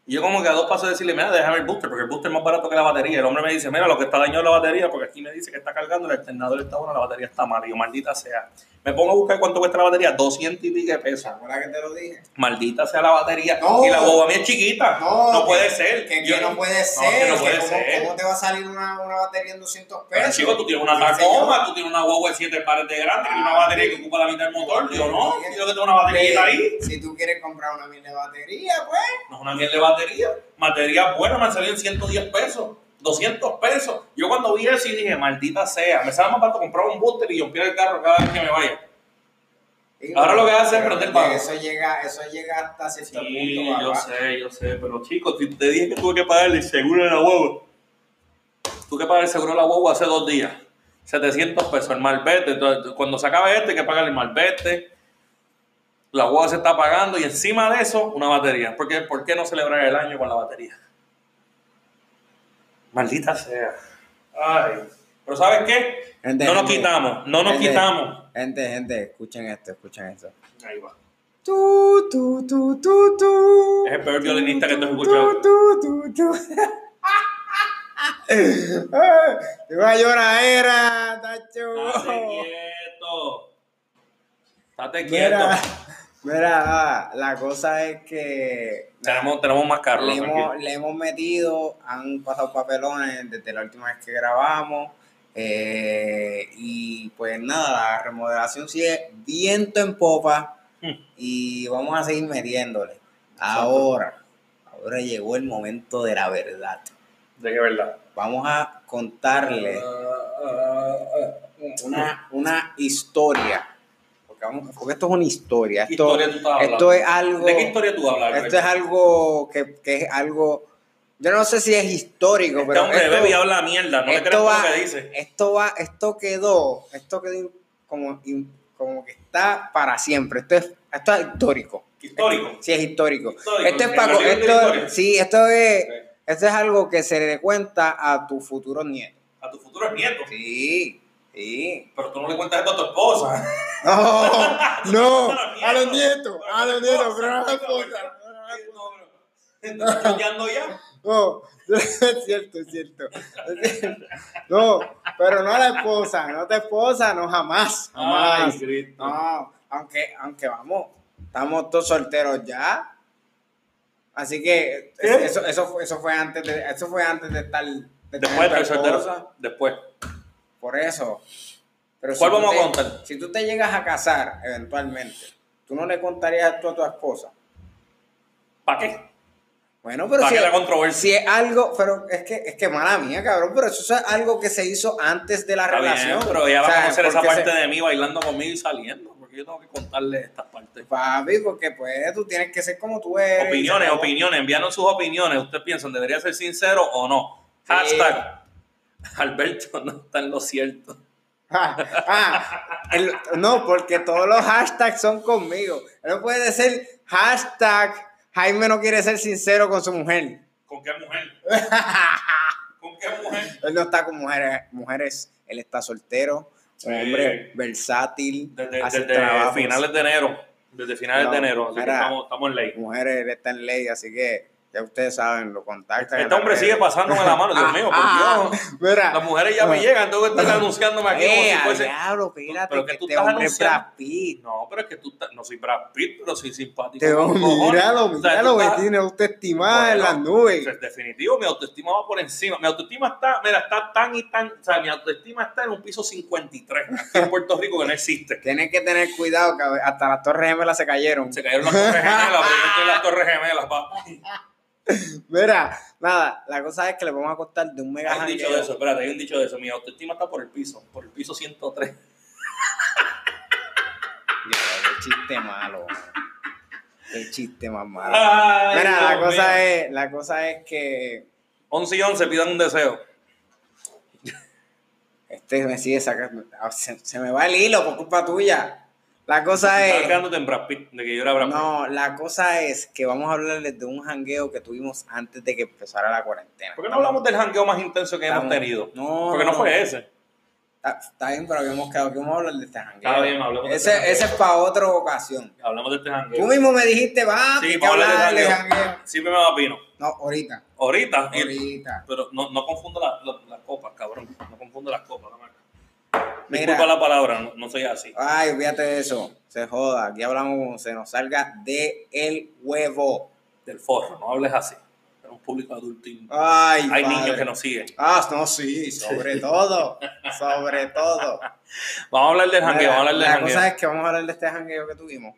Y yo como que a dos pasos de decirle, mira, déjame el booster, porque el booster es más barato que la batería. El hombre me dice, mira, lo que está dañado es la batería, porque aquí me dice que está cargando, el alternador está bueno, la batería está mal. Y yo, maldita sea. Me pongo a buscar cuánto cuesta la batería, 200 y pico de ¿Se pesos. que te lo dije? Maldita sea la batería. No. y la boba mía es chiquita. No, No, que- puede ser. Que, Yo que no puede ser. no que puede cómo, ser. cómo te va a salir una, una batería en 200 Pero pesos? chico, tú tienes una Tacoma, tú tienes una Huawei 7 pares de grande, y una batería que ocupa la mitad del motor. Yo no, yo que tengo una batería ahí. Si tú quieres comprar una mil de batería, pues. No una mierda de batería. Batería buena me en 110 pesos, 200 pesos. Yo cuando vi eso y dije, maldita sea, me sale más barato comprar un booster y romper el carro cada vez que me vaya. Ahora lo que hace es prender pago. Eso llega, eso llega hasta cierto Sí, punto, yo sé, yo sé, pero chicos, te dije que tuve que pagar el seguro de la huevo. Tuve que pagar el seguro de la huevo hace dos días. 700 pesos, el malvete. Entonces, cuando se acabe este, hay que pagar el malvete. La huevo se está pagando y encima de eso, una batería. ¿Por qué, ¿Por qué no celebrar el año con la batería? Maldita sea. Ay. Pero ¿sabes qué? Gente, no nos gente, quitamos, no nos gente, quitamos. Gente, gente, escuchen esto, escuchen esto. Ahí va. Tu, tu, tu, tu, tu. Es el peor violinista que tú has Tu, escuchado. tu, tu, tu. Una lloradera, tacho. Estate quieto. Estate quieto. Mira, mira, ah, la cosa es que Tenemos, tenemos más carros. le, hemos, le hemos metido, han pasado papelones desde la última vez que grabamos. eh, y pues nada, la remodelación sigue viento en popa. Hmm. Y vamos a seguir metiéndole. Ahora, ahora llegó el momento de la verdad. ¿De qué verdad? Vamos a contarle una, una historia. Porque, vamos- porque esto es una historia. ¿Qué Esto, historia tú estás hablando? esto es algo. ¿De qué historia tú hablas? Esto es algo que, que es algo. Yo no sé si es histórico, Este pero. hombre esto- bebe y habla mierda, no le esto todo va, lo que dice. esto va, esto quedó, esto quedó como, como que está para siempre. Esto es, esto es histórico. Histórico. Sí, es histórico. Histórico, Esto es para, esto, sí, esto es, esto es algo que se le cuenta a tus futuros nietos. A tu futuro nieto. Sí, sí. Pero tú no le cuentas esto a tu esposa. No, no, A los nietos, a los nietos, pero no a la esposa. No, pero- ¿Estás choteando ya? No, es cierto, es cierto. Es cierto. No, pero no a la esposa, no a tu esposa, no jamás, jamás. Ay, Cristo. No, aunque, aunque vamos, estamos todos solteros ya. Así que eso, eso, fue, eso fue antes de, eso fue antes de estar de Después soltero. Después. Por eso. Pero ¿Cuál tú vamos a contar? Si tú te llegas a casar eventualmente, tú no le contarías esto a tu esposa. ¿Para qué? Bueno, pero ¿Para si, la controversia? si es algo, pero es que, es que mala mía, cabrón, pero eso es algo que se hizo antes de la Está bien, relación. pero ella va a conocer esa parte se- de mí bailando conmigo y saliendo. Porque yo tengo que contarle estas partes. Papi, porque pues tú tienes que ser como tú eres. Opiniones, opiniones. Envíanos sus opiniones. ¿Ustedes piensan, debería ser sincero o no? Sí. Hashtag. Alberto no está en lo cierto. Ah, ah, el- no, porque todos los hashtags son conmigo. Él no puede ser hashtag Jaime no quiere ser sincero con su mujer. ¿Con qué mujer? ¿Con qué mujer? Él no está con mujeres, mujeres él está soltero, un Sí. hombre versátil, Desde, hace desde trabajos. finales de enero. Desde finales No, de enero. Así que mira. estamos, estamos en ley. Mujeres, él está en ley, así que ya ustedes saben, lo contactan. en Este hombre sigue pasándome la mano, Dios Ah, mío, por ah, Dios. Mira, Las mujeres ya me Ah. llegan, tengo que estar anunciándome aquí como eh, si a fuese. diablo, espérate, Pero que que tú este estás es anunciando- Brad Pitt. No, pero es que tú estás- no soy Brad Pitt, pero soy simpático. Te- cojones. míralo, míralo, que estás- tiene autoestima en Bueno, las nubes. pues, definitivo, mi autoestima va por encima. Mi autoestima está, mira, está tan y tan, o sea, mi autoestima está en un piso 53 aquí en Puerto Rico que no existe. Tienes que tener cuidado, que hasta las torres gemelas se cayeron. Se cayeron las torres gemelas, pero yo estoy en las torres gemelas, pa. Mira, nada, la cosa es que le vamos a contar de un mega Hay un dicho de eso, espérate, hay un dicho de eso. Mi autoestima está por el piso, por el piso 103. Dios, qué chiste malo. Qué chiste más malo. Ay, Mira, la cosa mío. es, la cosa es que 11 y 11 pidan un deseo. este me sigue sacando. Se, se me va el hilo por culpa tuya. La cosa es. quedándote en Brad Pitt, de que yo era Brad Pitt. No, la cosa es que vamos a hablarles de un jangueo que tuvimos antes de que empezara la cuarentena. ¿Por qué no hablamos del jangueo más intenso que hemos tenido? No, Porque no no. fue ese. Está, está bien, pero habíamos quedado que vamos a hablar de este jangueo. Está bien, hablemos de ese, este jangueo. ese es para otra ocasión. Hablamos de este jangueo. Tú mismo me dijiste, va, Sí, hay que vamos a hablar de jangueo. Siempre me va pino. No, ahorita. Ahorita. Ahorita. pero no, no confundo la- la- las copas, cabrón. No confundo las copas, dame acá. Mira. La palabra, no, no soy así. Ay, olvídate de eso. Se joda. Aquí hablamos se nos salga de el huevo. Del forro, no hables así. Es un público adulto. y- Ay, Hay padre. niños que nos siguen. Ah, no, sí, sobre todo. Sobre todo. Vamos a hablar del jangueo, vamos a hablar del la jangueo. cosa es que vamos a hablar de este jangueo que tuvimos.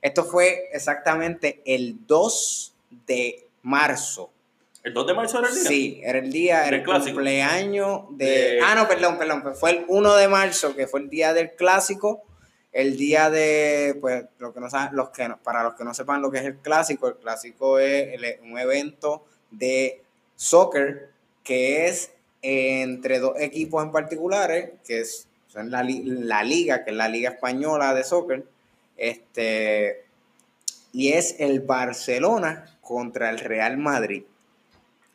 Esto fue exactamente el 2 de marzo. ¿El 2 de marzo era el día? Sí, era el día, era el clásico. cumpleaños de... De- Ah, no, perdón, perdón. pues Fue el 1 de marzo, que fue el día del clásico. El día de, pues, lo que no saben, los que no- para los que no sepan lo que es el clásico, el clásico es el- un evento de soccer que es entre dos equipos en particulares, que es, son la, la liga, que es la liga española de soccer, este, y es el Barcelona contra el Real Madrid.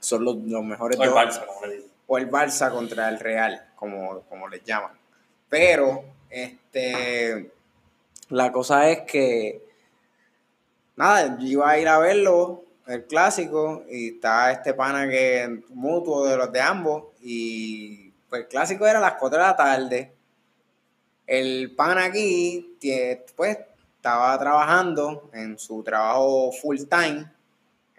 Son los, los mejores O el dos Barça, como le digo. o el Barça contra el Real, como, como les llaman. Pero, este, la cosa es que, nada, yo iba a ir a verlo, el clásico, y está este pana que mutuo de los de ambos, y pues el clásico era a las 4 de la tarde. El pana aquí, pues, estaba trabajando en su trabajo full time,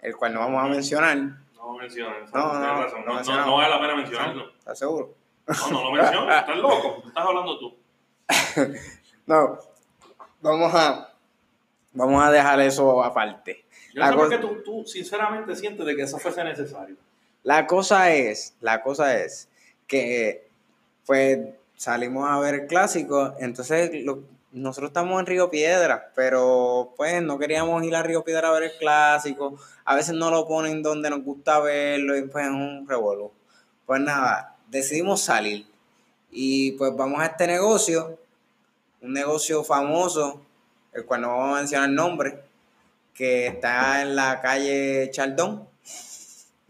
el cual no vamos a mencionar. No menciones. No, no, no, razón. no No, no, no vale la pena mencionarlo. ¿Estás seguro? No, no lo menciones. Estás loco. Estás hablando tú. No, vamos a. vamos a dejar eso aparte. Yo La no sé por co- qué tú, tú sinceramente sientes de que eso fuese necesario. La cosa es, la cosa es que pues salimos a ver el clásico, entonces lo- nosotros estamos en Río Piedra, pero pues no queríamos ir a Río Piedra a ver el clásico, a veces no lo ponen donde nos gusta verlo y pues es un revolú. Pues nada, decidimos salir y pues vamos a este negocio, un negocio famoso, el cual no vamos a mencionar el nombre, que está en la calle Chaldón.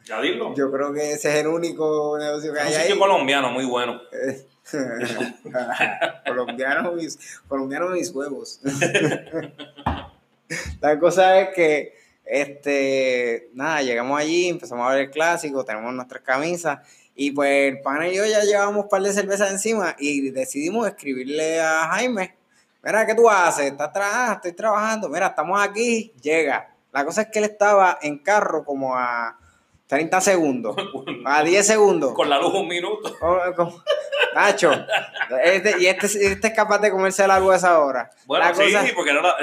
Ya dilo. Yo creo que ese es el único negocio que Es un hay sitio ahí. colombiano muy bueno. colombiano, mis, colombiano mis huevos. La cosa es que, este, nada, llegamos allí, empezamos a ver el clásico, tenemos nuestras camisas y pues el pana y yo ya llevamos un par de cervezas encima y decidimos escribirle a Jaime, mira, ¿qué tú haces? ¿Estás trabajando? Estoy trabajando, mira, estamos aquí, llega. La cosa es que él estaba en carro como a 30 segundos, a 10 segundos. Con la luz un minuto. Oh, Nacho, este, y este, este es capaz de comerse la luz a esa hora. Bueno, La sí, cosa- porque era la-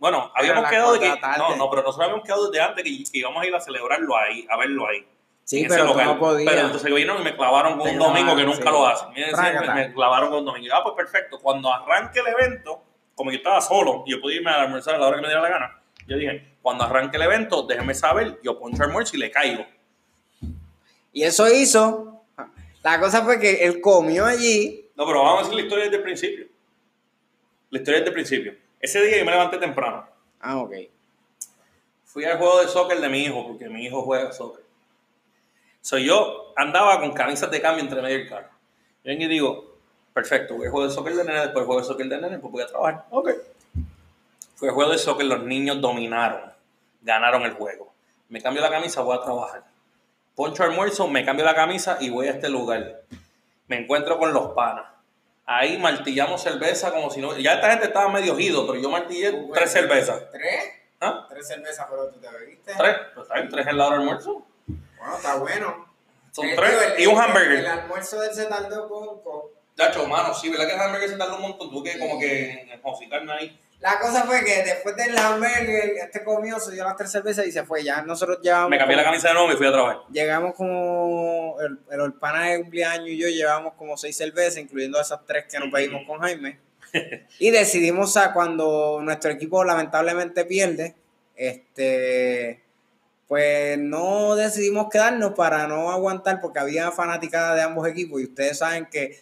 bueno, habíamos quedado de que, tarde. no, no, pero nosotros habíamos quedado desde antes que, que íbamos a ir a celebrarlo ahí, a verlo ahí. sí, pero local. no podías. Pero entonces vinieron y me clavaron con un domingo que clavaron, nunca sí. lo hacen. Decían, me, clavaron con un domingo. Ah, pues perfecto. Cuando arranque el evento, como yo estaba solo yo podía irme a almorzar a la hora que me diera la gana, yo dije, cuando arranque el evento, déjeme saber, yo poncho almuerzo y le caigo. Y eso hizo. La cosa fue que él comió allí. No, pero vamos a decir la historia desde el principio. La historia desde el principio. Ese día yo me levanté temprano. Ah, ok. Fui al juego de soccer de mi hijo, porque mi hijo juega soccer. Soy yo andaba con camisas de cambio entre medio del carro. Yo vengo y digo, perfecto, voy al juego de soccer de nene, después juego de soccer de nene, pues voy a trabajar. Ok. Al juego de soccer, los niños dominaron, ganaron el juego. Me cambio la camisa, voy a trabajar. Poncho almuerzo, me cambio la camisa y voy a este lugar. Me encuentro con los panas. Ahí martillamos cerveza como si no... Ya esta gente estaba medio ojido, pero yo martillé tres cervezas. ¿Tres? ¿Ah? Tres cervezas, pero tú te bebiste. ¿Tres? Pues tres en la hora de almuerzo. Bueno, está bueno. Son Eh, tres el- y un hamburger. El, almuerzo del se tardó poco. Chacho, mano, sí, ¿verdad que el hamburger se tardó un montón? Tuve que como que josicarme ahí. La cosa fue que después del hamburger, este comió, se dio las tres cervezas y se fue. Ya nosotros llevamos. Me cambié la camisa de nuevo y fui a trabajar. Llegamos como. El, el, el pana de cumpleaños y yo llevamos como seis cervezas, incluyendo esas tres que nos pedimos con Jaime. Y decidimos, a cuando nuestro equipo lamentablemente pierde, este. Pues no decidimos quedarnos para no aguantar, porque había fanaticada de ambos equipos. Y ustedes saben que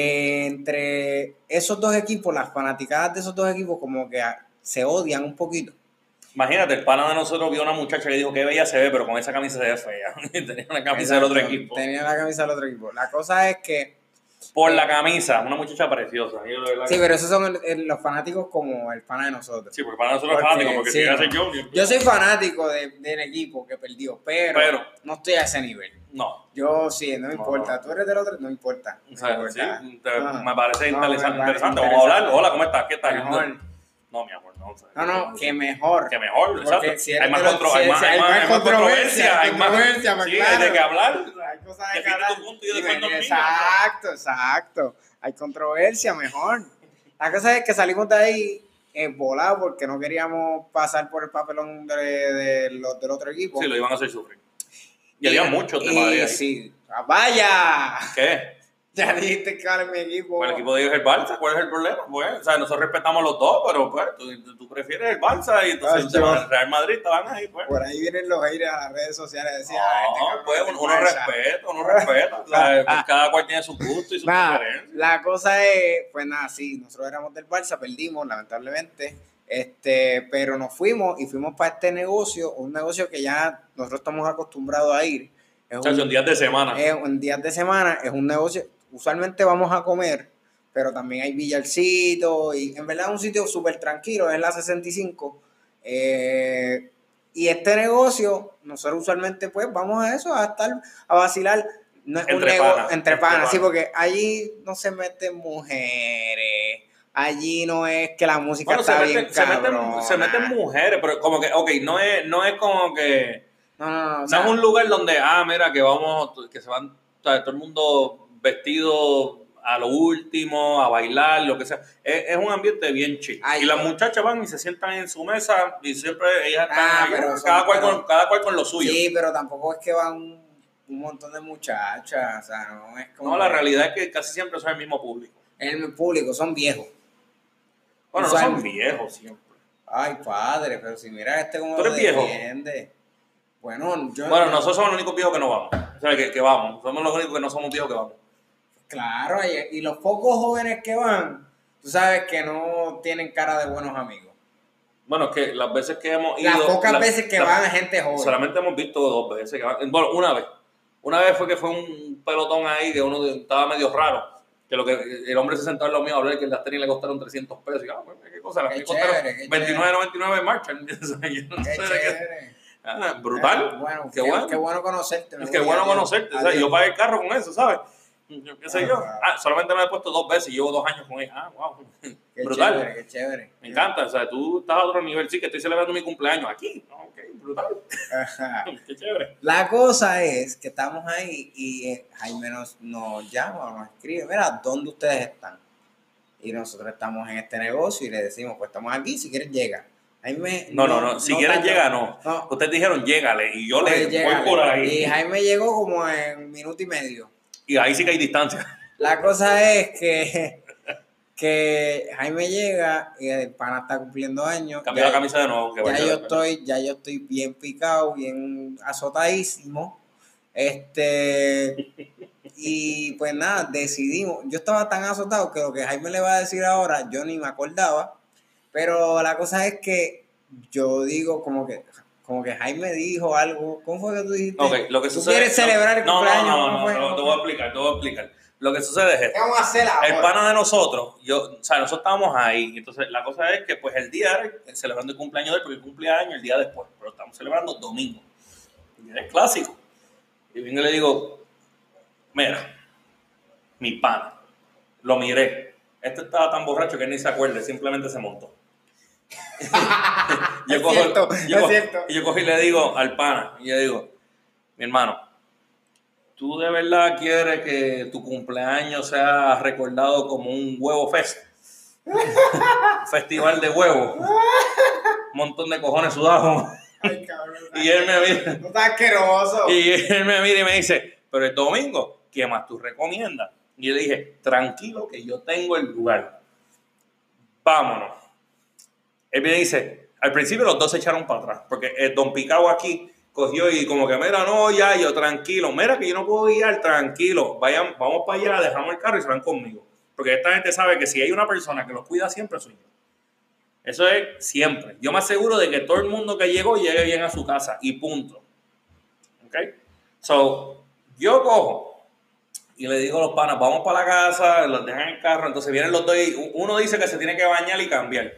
entre esos dos equipos, las fanaticadas de esos dos equipos, como que se odian un poquito. Imagínate, el pana de nosotros vio una muchacha que dijo que bella se ve, pero con esa camisa se ve fea. Tenía una camisa del otro equipo. Tenía la camisa del otro equipo. La cosa es que Por la camisa, una muchacha preciosa. De Sí, pero esos son el- el- los fanáticos como el pana de nosotros. Sí, porque para nosotros es Porque, fanático, porque sí, si no. yo, yo- Yo soy fanático de- del equipo que perdió, pero, Pero- no estoy a ese nivel. No. Yo sí, no me No. importa. Tú eres del otro, no importa. O sea, No sí, importa. te- Ah. me parece No, interesante. interesante. Vamos a hablar. Hola, ¿cómo estás? ¿Qué tal? Mejor. No, mi amor, no. o sea, No, no, que mejor. Que mejor, exacto. si hay más, los- si- hay más, si hay más, hay más controversia, hay más controversia, pues sí, claro. hay de qué hablar. Hay cosas de tu punto y yo defiendo. Exacto, exacto. Hay controversia, mejor. La cosa es que salimos de ahí eh, volados porque no queríamos pasar por el papelón de, de los del otro equipo. Sí, lo iban a hacer sufrir. Y había muchos de Madrid ahí. Sí. Ah, ¡Vaya! ¿Qué? Ya dijiste que mi equipo. Pues el equipo de ellos es el Barça, ¿cuál es el problema? Pues, o sea, nosotros respetamos los dos, pero pues, tú, tú prefieres el Barça y entonces Ah, el Real Madrid estaban ahí, pues. Por ahí vienen los aires a las redes sociales a decir, No, "Ah, este pues uno, uno Barça". respeta, uno respeta. O sea, pues, cada cual tiene su gusto y su preferencia. la cosa es, pues nada, sí, nosotros éramos del Barça, perdimos, lamentablemente, este, pero nos fuimos y fuimos para este negocio, un negocio que ya nosotros estamos acostumbrados a ir. Es Chacho, en un, días de semana. es un días de semana, es un negocio, usualmente vamos a comer, pero también hay billarcitos y en verdad es un sitio súper tranquilo, es la 65. eh, y este negocio, nosotros usualmente pues vamos a eso, a estar, a vacilar. No es un Entre nego- panas, entre entre panas, sí, panas. porque allí no se meten mujeres, allí no es que la música Bueno, se está meten, bien se, meten, cabrona. se meten mujeres, pero como que, ok, no es, no es como que. No, no, no, o No sea, es un lugar donde, ah, mira, que vamos, que se van, o sea, todo el mundo vestido a lo último, a bailar, lo que sea. Es, es un ambiente bien chill. Ay, y las muchachas van y se sientan en su mesa y siempre ellas están Ah, ahí, son- cada, cual pero- con, cada cual con lo suyo. Sí, pero tampoco es que van un montón de muchachas, o sea, no es como... No, la realidad es que casi siempre son el mismo público. El público son viejos. Bueno, no son viejos siempre. Ay, padre, pero si mira este como ¿Tú eres viejo? defiende. Bueno, yo... Bueno, nosotros somos los únicos viejos que no vamos. O sea, que, que vamos. Somos los únicos que no somos viejos que vamos. Claro, y, y los pocos jóvenes que van, tú sabes que no tienen cara de buenos amigos. Bueno, es que las veces que hemos ido. Las pocas la- veces que la- van gente joven. Solamente hemos visto dos veces. que van- bueno, una vez. Una vez fue que fue un pelotón ahí que uno estaba medio raro. Que lo que el hombre se sentó en lo mío a hablar que las tenis le costaron 300 pesos. Y, ah, pues, ¿qué cosa? Las Qué costaron chévere, qué 29.99 en marcha. Yo no Qué sé qué-. Ah, brutal. Ah, bueno, Qué qué, bueno. qué bueno conocerte. Qué bueno conocerte. o sea, yo pagué el carro con eso, ¿sabes? Yo, ¿Qué sé yo? Ah. Ah, solamente me he puesto dos veces y llevo dos años con ella. Ah, wow. Qué brutal. chévere, qué chévere. Me encanta. O sea, tú estás a otro nivel. Sí, que estoy celebrando mi cumpleaños aquí. No, ok, brutal. Ajá. Qué chévere. La cosa es que estamos ahí y eh, Jaime nos, nos llama o nos escribe, mira, ¿dónde ustedes están? Y nosotros estamos en este negocio y le decimos, pues estamos aquí, si quieres llega. Jaime... No, no, no. Si quieres, tardó. llega, no. No, Ustedes dijeron, llégale. Y yo pues, le llégale. voy por ahí. Y Jaime llegó como en un minuto y medio. Y ahí sí que hay distancia. La cosa es que, que Jaime llega y el pana está cumpliendo años. Cambió Ya- la camisa de nuevo. que ya yo estoy, ya yo estoy bien picado, bien azotadísimo. Este, y pues nada, decidimos. Yo estaba tan azotado que lo que Jaime le va a decir ahora, yo ni me acordaba. Pero la cosa es que yo digo como que, como que Jaime dijo algo. ¿Cómo fue que tú dijiste? Ok, lo que ¿Tú sucede. quieres celebrar el no, cumpleaños? No, no, ¿Cómo no, fue? no, ¿Cómo te voy a explicar, te voy a explicar. Lo que sucede es ¿Qué esto. vamos a hacer ahora? El pana de nosotros, yo, o sea, nosotros estábamos ahí. Entonces, la cosa es que, pues, el día era el- celebrando el cumpleaños de él, porque cumplía año el día después. Pero estamos celebrando domingo. Y es clásico. Y vengo y le digo, mira, mi pana, lo miré. Este estaba tan borracho que él ni se acuerda, simplemente se montó. yo cojo- cierto, yo cojo- y yo cogí y le digo al pana, y yo digo, mi hermano, ¿tú de verdad quieres que tu cumpleaños sea recordado como un huevo fest? Festival de huevos. Un montón de cojones sudados. Ay, cabrón. Y él me mira, No está asqueroso. y él me mira y me dice, pero el domingo, ¿qué más tú recomiendas? Y yo le dije, tranquilo que yo tengo el lugar. Vámonos. Él me dice, al principio los dos se echaron para atrás, porque el Don Picao aquí cogió y como que, mira, no, ya, yo tranquilo, mira que yo no puedo guiar, tranquilo, vayan, vamos para allá, dejamos el carro y se van conmigo. Porque esta gente sabe que si hay una persona que los cuida siempre soy yo. Eso es siempre. Yo me aseguro de que todo el mundo que llegó llegue bien a su casa y punto. ¿Ok? So, yo cojo y le digo a los panas, vamos para la casa, los dejan en el carro, entonces vienen los dos y uno dice que se tiene que bañar y cambiar.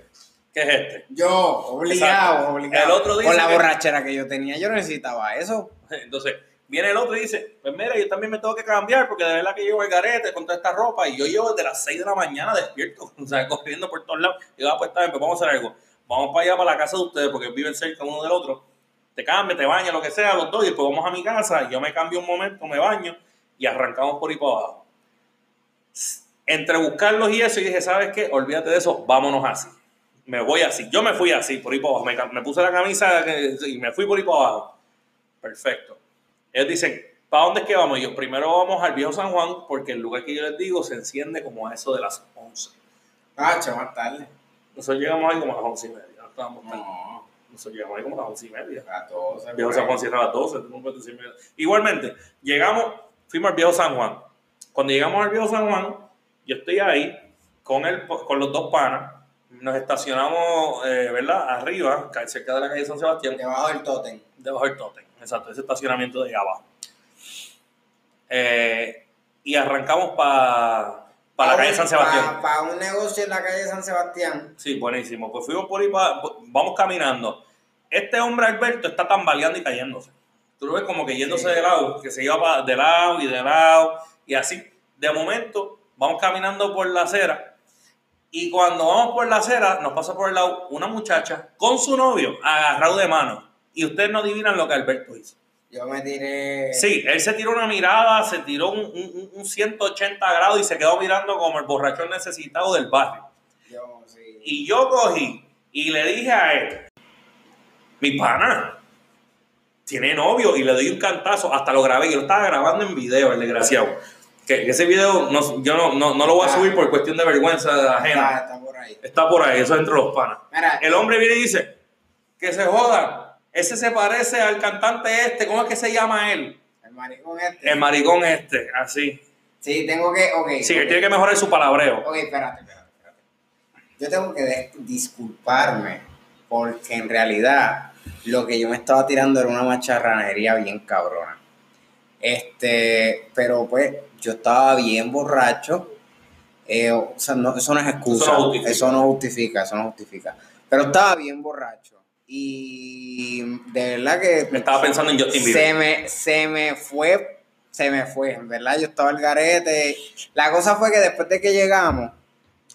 ¿Qué es este? Yo, obligado, Exacto. obligado. El otro dice Con la que- borrachera que yo tenía, yo no necesitaba eso. Entonces, viene el otro y dice, pues mira, yo también me tengo que cambiar porque de verdad que llevo el garete con toda esta ropa y yo llevo desde las 6 de la mañana despierto, o sea, corriendo por todos lados. Y yo, ah, pues está bien, pues vamos a hacer algo. Vamos para allá, para la casa de ustedes, porque viven cerca uno del otro. Te cambias, te bañas, lo que sea, los dos, y después vamos a mi casa, yo me cambio un momento, me baño y arrancamos por ahí para abajo. Entre buscarlos y eso, y dije, ¿sabes qué? Olvídate de eso, vámonos así. Me voy así. Yo me fui así, por ahí para abajo. Me, me puse la camisa y me fui por ahí para abajo. Perfecto. Ellos dicen, ¿para dónde es que vamos? Y yo, primero vamos al viejo San Juan, porque el lugar que yo les digo se enciende como a eso de las 11. Ah, más tarde. Nosotros llegamos ahí como a las 11 y media. No estábamos No, Nosotros llegamos ahí como a las 11 y media. a todos. El viejo San Juan cierra a las 12. tú no puedes decirme- Igualmente, llegamos, fuimos al viejo San Juan. Cuando llegamos al viejo San Juan, yo estoy ahí con, el, con los dos panas. Nos estacionamos, eh, ¿verdad? Arriba, ca- cerca de la calle San Sebastián. Debajo del tótem. Debajo del tótem, exacto, ese estacionamiento de allá abajo. Eh, y arrancamos para la calle San Sebastián. Para un negocio en la calle San Sebastián. Sí, buenísimo. Pues fuimos por ahí, pa- vamos caminando. Este hombre Alberto está tambaleando y cayéndose. Tú lo ves como que yéndose Sí. de lado, que se iba pa- de lado y de lado y así. De momento, vamos caminando por la acera y cuando vamos por la acera, nos pasa por el lado una muchacha con su novio agarrado de mano. Y ustedes no adivinan lo que Alberto hizo. Yo me tiré. Sí, él se tiró una mirada, se tiró un, un- un 180 grados y se quedó mirando como el borrachón necesitado del barrio. Yo, sí. Y yo cogí y le dije a él, mi pana, tiene novio y le doy un cantazo, hasta lo grabé, yo lo estaba grabando en video, el desgraciado. Que, ese video no, yo no, no, no lo voy a Ah. subir por cuestión de vergüenza ajena. Está, está por ahí. Está por ahí, eso es entre los panas. Mira, El hombre viene y dice, que se joda, ese se parece al cantante este, ¿cómo es que se llama él? el maricón este. El maricón este, así. Sí, tengo que. Ok. Sí, él ok. tiene que mejorar su palabreo. Ok, espérate, espérate, espérate. Yo tengo que disculparme porque en realidad lo que yo me estaba tirando era una macharranería bien cabrona. Este, pero pues yo estaba bien borracho. eh, o sea, no, eso no es excusa. Eso no justifica. Eso no justifica, eso no justifica. Pero estaba bien borracho. Y de verdad que Me estaba pensando en Justin Bieber. se me, se me fue, se me fue, en verdad yo estaba al garete. La cosa fue que después de que llegamos,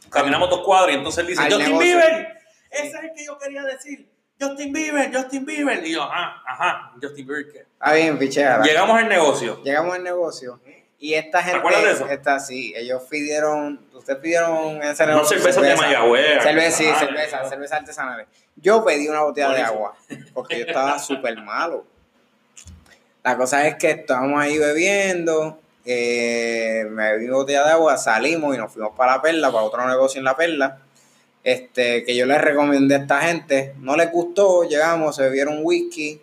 Caminamos dos cuadros y entonces él dice, Justin negocio. Bieber, ese es el que yo quería decir. Justin Bieber, Justin Bieber. Y yo, ajá, ajá, Justin Bieber, ¿qué? ah bien, pichera. Llegamos al negocio. Llegamos al negocio y esta gente, acuerdas de eso? esta sí, ellos pidieron, ustedes pidieron en ese No cervezas de Mayagüez. Cerveza, sí, cerveza, ¿no? cerveza artesanales. Yo pedí una botella de agua porque yo estaba súper malo. La cosa es que estábamos ahí bebiendo, eh, me bebí una botella de agua, salimos y nos fuimos para la perla, para otro negocio en la perla. Este, que yo les recomendé a esta gente, no les gustó, llegamos, se bebieron whisky.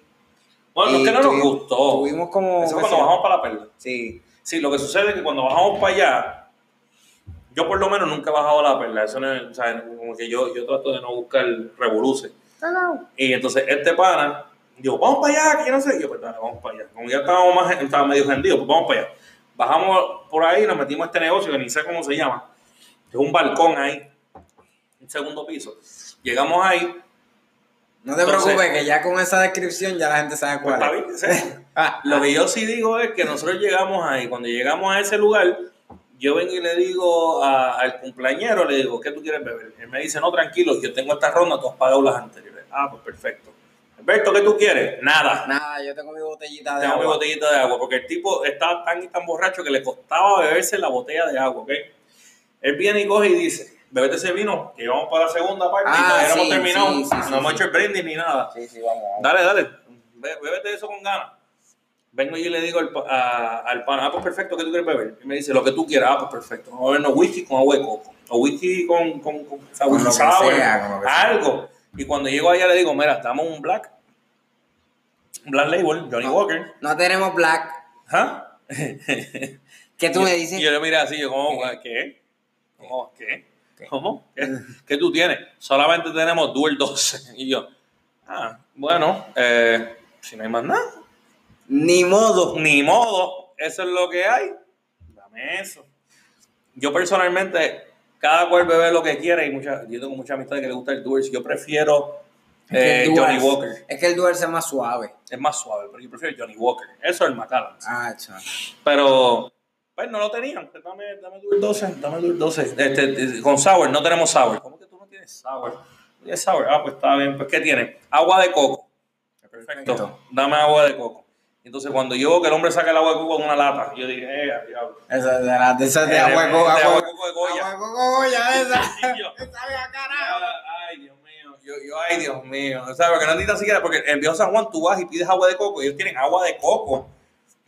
Bueno, y es que no nos gustó. Tuvimos como. Eso cuando bajamos para la perla. Sí, Sí, lo que sucede es que cuando bajamos para allá, yo por lo menos nunca he bajado la perla. Eso no es, o sea, como que yo, yo trato de no buscar revoluce. Y entonces este pana, digo, vamos para allá, que yo no sé. Y yo, pues dale, vamos para allá. Como ya estábamos más, estaba medio gendido, pues vamos para allá. Bajamos por ahí, nos metimos a este negocio que ni sé cómo se llama. Es un balcón ahí, un segundo piso. Llegamos ahí, No te Entonces- preocupes, que ya con esa descripción ya la gente sabe pues cuál está es. bien, sí. Ah, Lo que yo sí digo es que nosotros llegamos ahí, cuando llegamos a ese lugar, yo vengo y le digo a- al cumpleañero, le digo, ¿qué tú quieres beber? Él me dice, no, tranquilo, yo tengo esta ronda, tú has pagado las anteriores. Ah, pues perfecto. Alberto, ¿qué tú quieres? Nada. Nada, yo tengo mi botellita de Tengo mi agua. botellita de agua, porque el tipo estaba tan y tan borracho que le costaba beberse la botella de agua, ¿ok? Él viene y coge y dice, bebete ese vino, que vamos para la segunda parte, y Ah, todavía no sí, hemos terminado, sí, sí, sí, no hemos hecho el brindis ni nada. Sí, sí, vamos. vamos. Dale, dale, Bé- bébete eso con ganas. Vengo y le digo al, a- al pan, ah, pues perfecto, ¿qué tú quieres beber? Y me dice, lo que tú quieras, ah, pues perfecto. Vamos a bebernos whisky con agua de coco. O whisky con, con, con, Con lo sour, que sea. algo. Y cuando llego allá le digo, mira, damos un black, un black label, Johnny Walker. No tenemos black. ¿Ah? ¿Qué tú me dices? Y yo le miré así, yo como, ¿qué? ¿Cómo? ¿Qué? ¿Cómo? ¿Qué? ¿Qué tú tienes? Solamente tenemos Duel 12. Y yo, ah, bueno, eh, si no hay más nada. Ni modo. Ni modo, eso es lo que hay. Dame eso. Yo personalmente, cada cual bebe lo que quiere y mucha, yo tengo mucha amistad que le gusta el Duels. Yo prefiero eh, Johnny Walker. Es que el Dual es más suave. Es más suave, pero yo prefiero Johnny Walker. Eso es el Macallan. Ah, chaval. Pero, pues no lo tenían. Dame, dame Duel 12, dame Duel 12. Este, este, con Sour, no tenemos Sour. ¿Cómo que tú no tienes Sour? ¿No ¿Tienes Sour? Ah, pues está bien. Pues, ¿qué tiene? Agua de coco. Perfecto. Dame agua de coco. Entonces, cuando yo veo que el hombre saca el agua de coco en una lata, yo dije, eh, diablo. Esa de la de esas de Eh, agua de coco. de agua agua- de coco de Goya. agua de coco Goya, esa. Y yo, Sabe a carajo. Ay, Dios mío. Yo, yo, ay, Dios mío. O sea, porque no necesitas siquiera, porque en Viejo San Juan tú vas y pides agua de coco, y ellos tienen agua de coco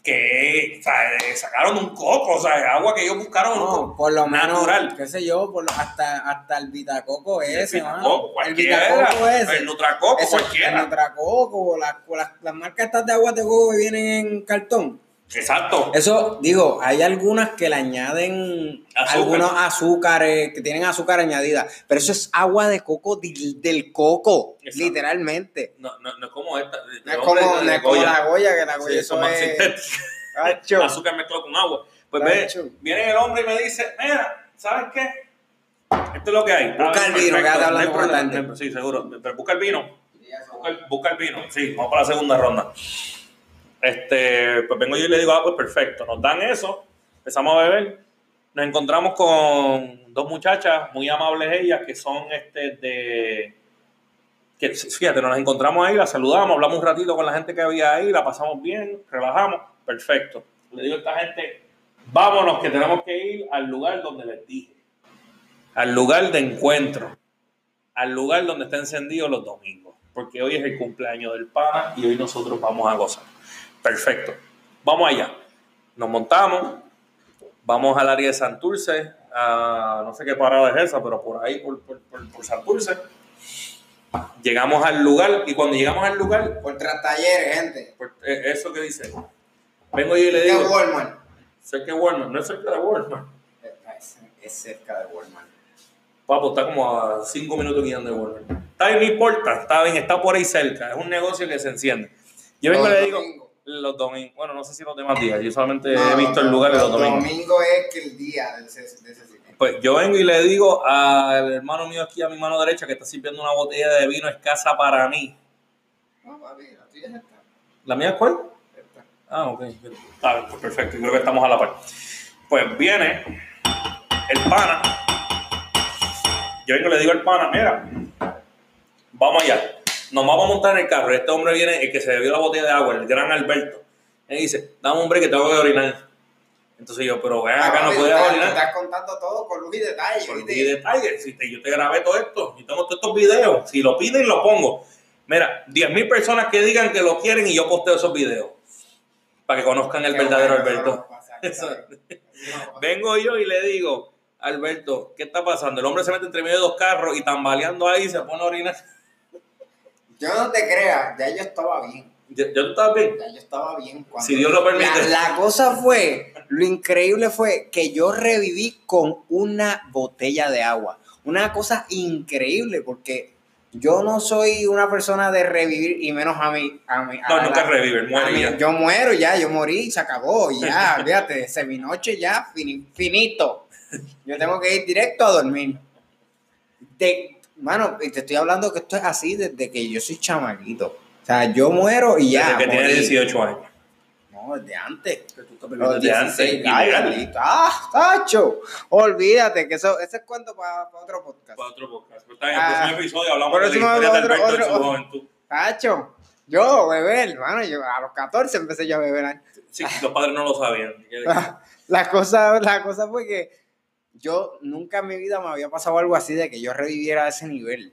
que o sea, eh, sacaron un coco, o sea, agua que ellos buscaron No, por lo menos, Natural. qué sé yo, por lo- hasta, hasta el Vitacoco ese, el mano. Vitacoco, El cualquiera. Vitacoco ese. El Nutracoco, Eso, cualquiera. El Nutracoco, las, las, las marcas estas de agua de coco que vienen en cartón. Exacto. Eso, digo, hay algunas que le añaden Azúcar. algunos azúcares, que tienen azúcar añadida, pero eso es agua de coco del, del coco, Exacto. literalmente. No, no, no es como esta. No es como, no es como la Goya, que la Sí, Goya eso eso es más. Azúcar mezclado con agua. Pues ve, viene el hombre y me dice, mira, ¿sabes qué? Esto es lo que hay. Busca el vino, perfecto, quédate hablando con. Sí, seguro. Pero busca el vino. Busca el, busca el vino. Sí, vamos para la segunda ronda. Este, pues vengo yo y le digo, ah, pues perfecto. Nos dan eso, empezamos a beber. Nos encontramos con dos muchachas muy amables ellas que son este de que fíjate, nos encontramos ahí, la saludamos, hablamos un ratito con la gente que había ahí, la pasamos bien, relajamos, perfecto. Le digo a esta gente, vámonos que tenemos que ir al lugar donde les dije, al lugar de encuentro, al lugar donde está encendido los domingos, porque hoy es el cumpleaños del pana y hoy nosotros vamos a gozar. Perfecto, vamos allá. Nos montamos, vamos al área de Santurce, a, no sé qué parada es esa, pero por ahí, por, por, por Santurce Llegamos al lugar y cuando llegamos al lugar. Por tras talleres, gente. Eh, eso que dice. Vengo yo y le digo. Es Walmart. Cerca de Walmart, no es cerca de Walmart. Es, cerca de Walmart. Papo, está como a cinco minutos guiando de Walmart. Está bien, no importa, está bien, está por ahí cerca. Es un negocio que se enciende. Yo vengo y le digo. Los domingos, bueno, no sé si los demás días, yo solamente he visto el lugar de los domingos. Los domingos es que el día de ese, de ese pues yo vengo y le digo al hermano mío aquí a mi mano derecha que está sirviendo una botella de vino escasa para mí. No, papi, la tuya es esta. ¿La mía es cuál? Esta. Ah, ok. Está pues perfecto. Creo que estamos a la par. Pues viene el pana. Yo vengo y le digo al pana, mira, vamos allá. Nos vamos a montar en el carro. Este hombre viene, el que se bebió la botella de agua, el gran Alberto. Él dice, dame hombre que tengo que orinar. Entonces yo, pero vean acá, no puedes orinar. Estás contando todo con luz y detalle. Con luz y detalle. Si yo te grabé todo esto, y tengo todos estos videos. Si lo piden, lo pongo. Mira, 10.000 personas que digan que lo quieren y yo posteo esos videos. Para que conozcan el verdadero Alberto. Vengo yo y le digo, Alberto, ¿qué está pasando? El hombre se mete entre medio de dos carros y tambaleando ahí se pone a orinar. Yo no te creas, ya yo estaba bien. ¿Ya, tú estabas bien? Ya yo estaba bien. si Dios lo permite. La, cosa fue, lo increíble fue que yo reviví con una botella de agua. Una cosa increíble porque yo no soy una persona de revivir y menos a mí. A mí no, nunca revive, muere ya. Yo muero ya, yo morí, se acabó, ya, fíjate, seminoche ya, finito. Yo tengo que ir directo a dormir. De, mano, te estoy hablando que esto es así desde que yo soy chamaquito. O sea, yo muero y ya. Desde que tiene 18 años. No, desde antes. Que tú estás de antes. Ay, ah, tacho. Olvídate que eso, ese es cuento para, otro podcast. Para otro podcast. Pero está en el próximo ah, episodio hablamos de la historia de Alberto otro, su juventud. Tacho. Yo, beber, hermano, yo a los 14 empecé yo a beber. Sí, los padres no lo sabían. La cosa, la cosa fue que yo nunca en mi vida me había pasado algo así de que yo reviviera a ese nivel.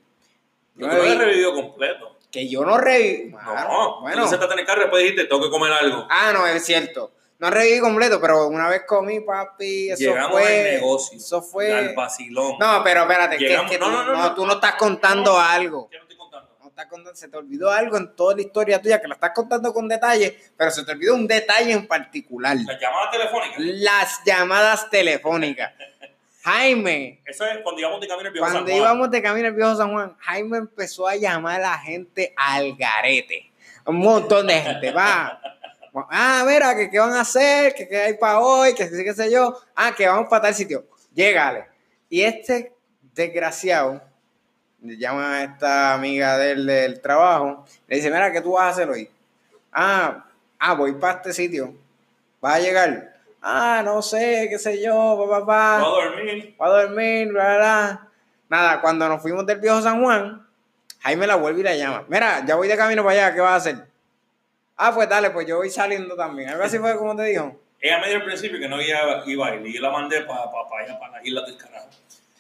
Yo no lo he revivido completo que yo no reviví. No, bueno. Tú en el carro y después dijiste, tengo que comer algo. Ah, no, es cierto. No reviví completo, pero una vez comí, papi, eso Llegamos fue... al negocio. Eso fue... Al vacilón. No, pero espérate, que, que tú, no, no, no, tú no estás contando algo. ¿Qué no estoy contando? No estás contando, se te olvidó algo en toda la historia tuya, que la estás contando con detalle, pero se te olvidó un detalle en particular. Las llamadas telefónicas. Las llamadas telefónicas. Jaime. Eso es cuando íbamos de camino al viejo San Juan. Cuando íbamos de camino al viejo San Juan, Jaime empezó a llamar a la gente al garete. Un montón de gente. Va. Ah, mira, que qué van a hacer, que qué hay para hoy, que qué sé yo. Ah, que vamos para tal sitio. Llégale. Y este desgraciado le llama a esta amiga del, del trabajo, le dice, mira, ¿qué tú vas a hacer hoy? Ah, ah, voy para este sitio. Va a llegar ah, no sé, qué sé yo, papá, papá. Va a dormir. Va a dormir, bla, bla. Nada, cuando nos fuimos del viejo San Juan, Jaime la vuelve y la llama. Mira, ya voy de camino para allá, ¿qué vas a hacer? Ah, pues dale, pues yo voy saliendo también. Algo así fue como te dijo. Ella me dijo al principio que no iba, iba a ir y yo la mandé para pa, pa allá, para la isla del carajo.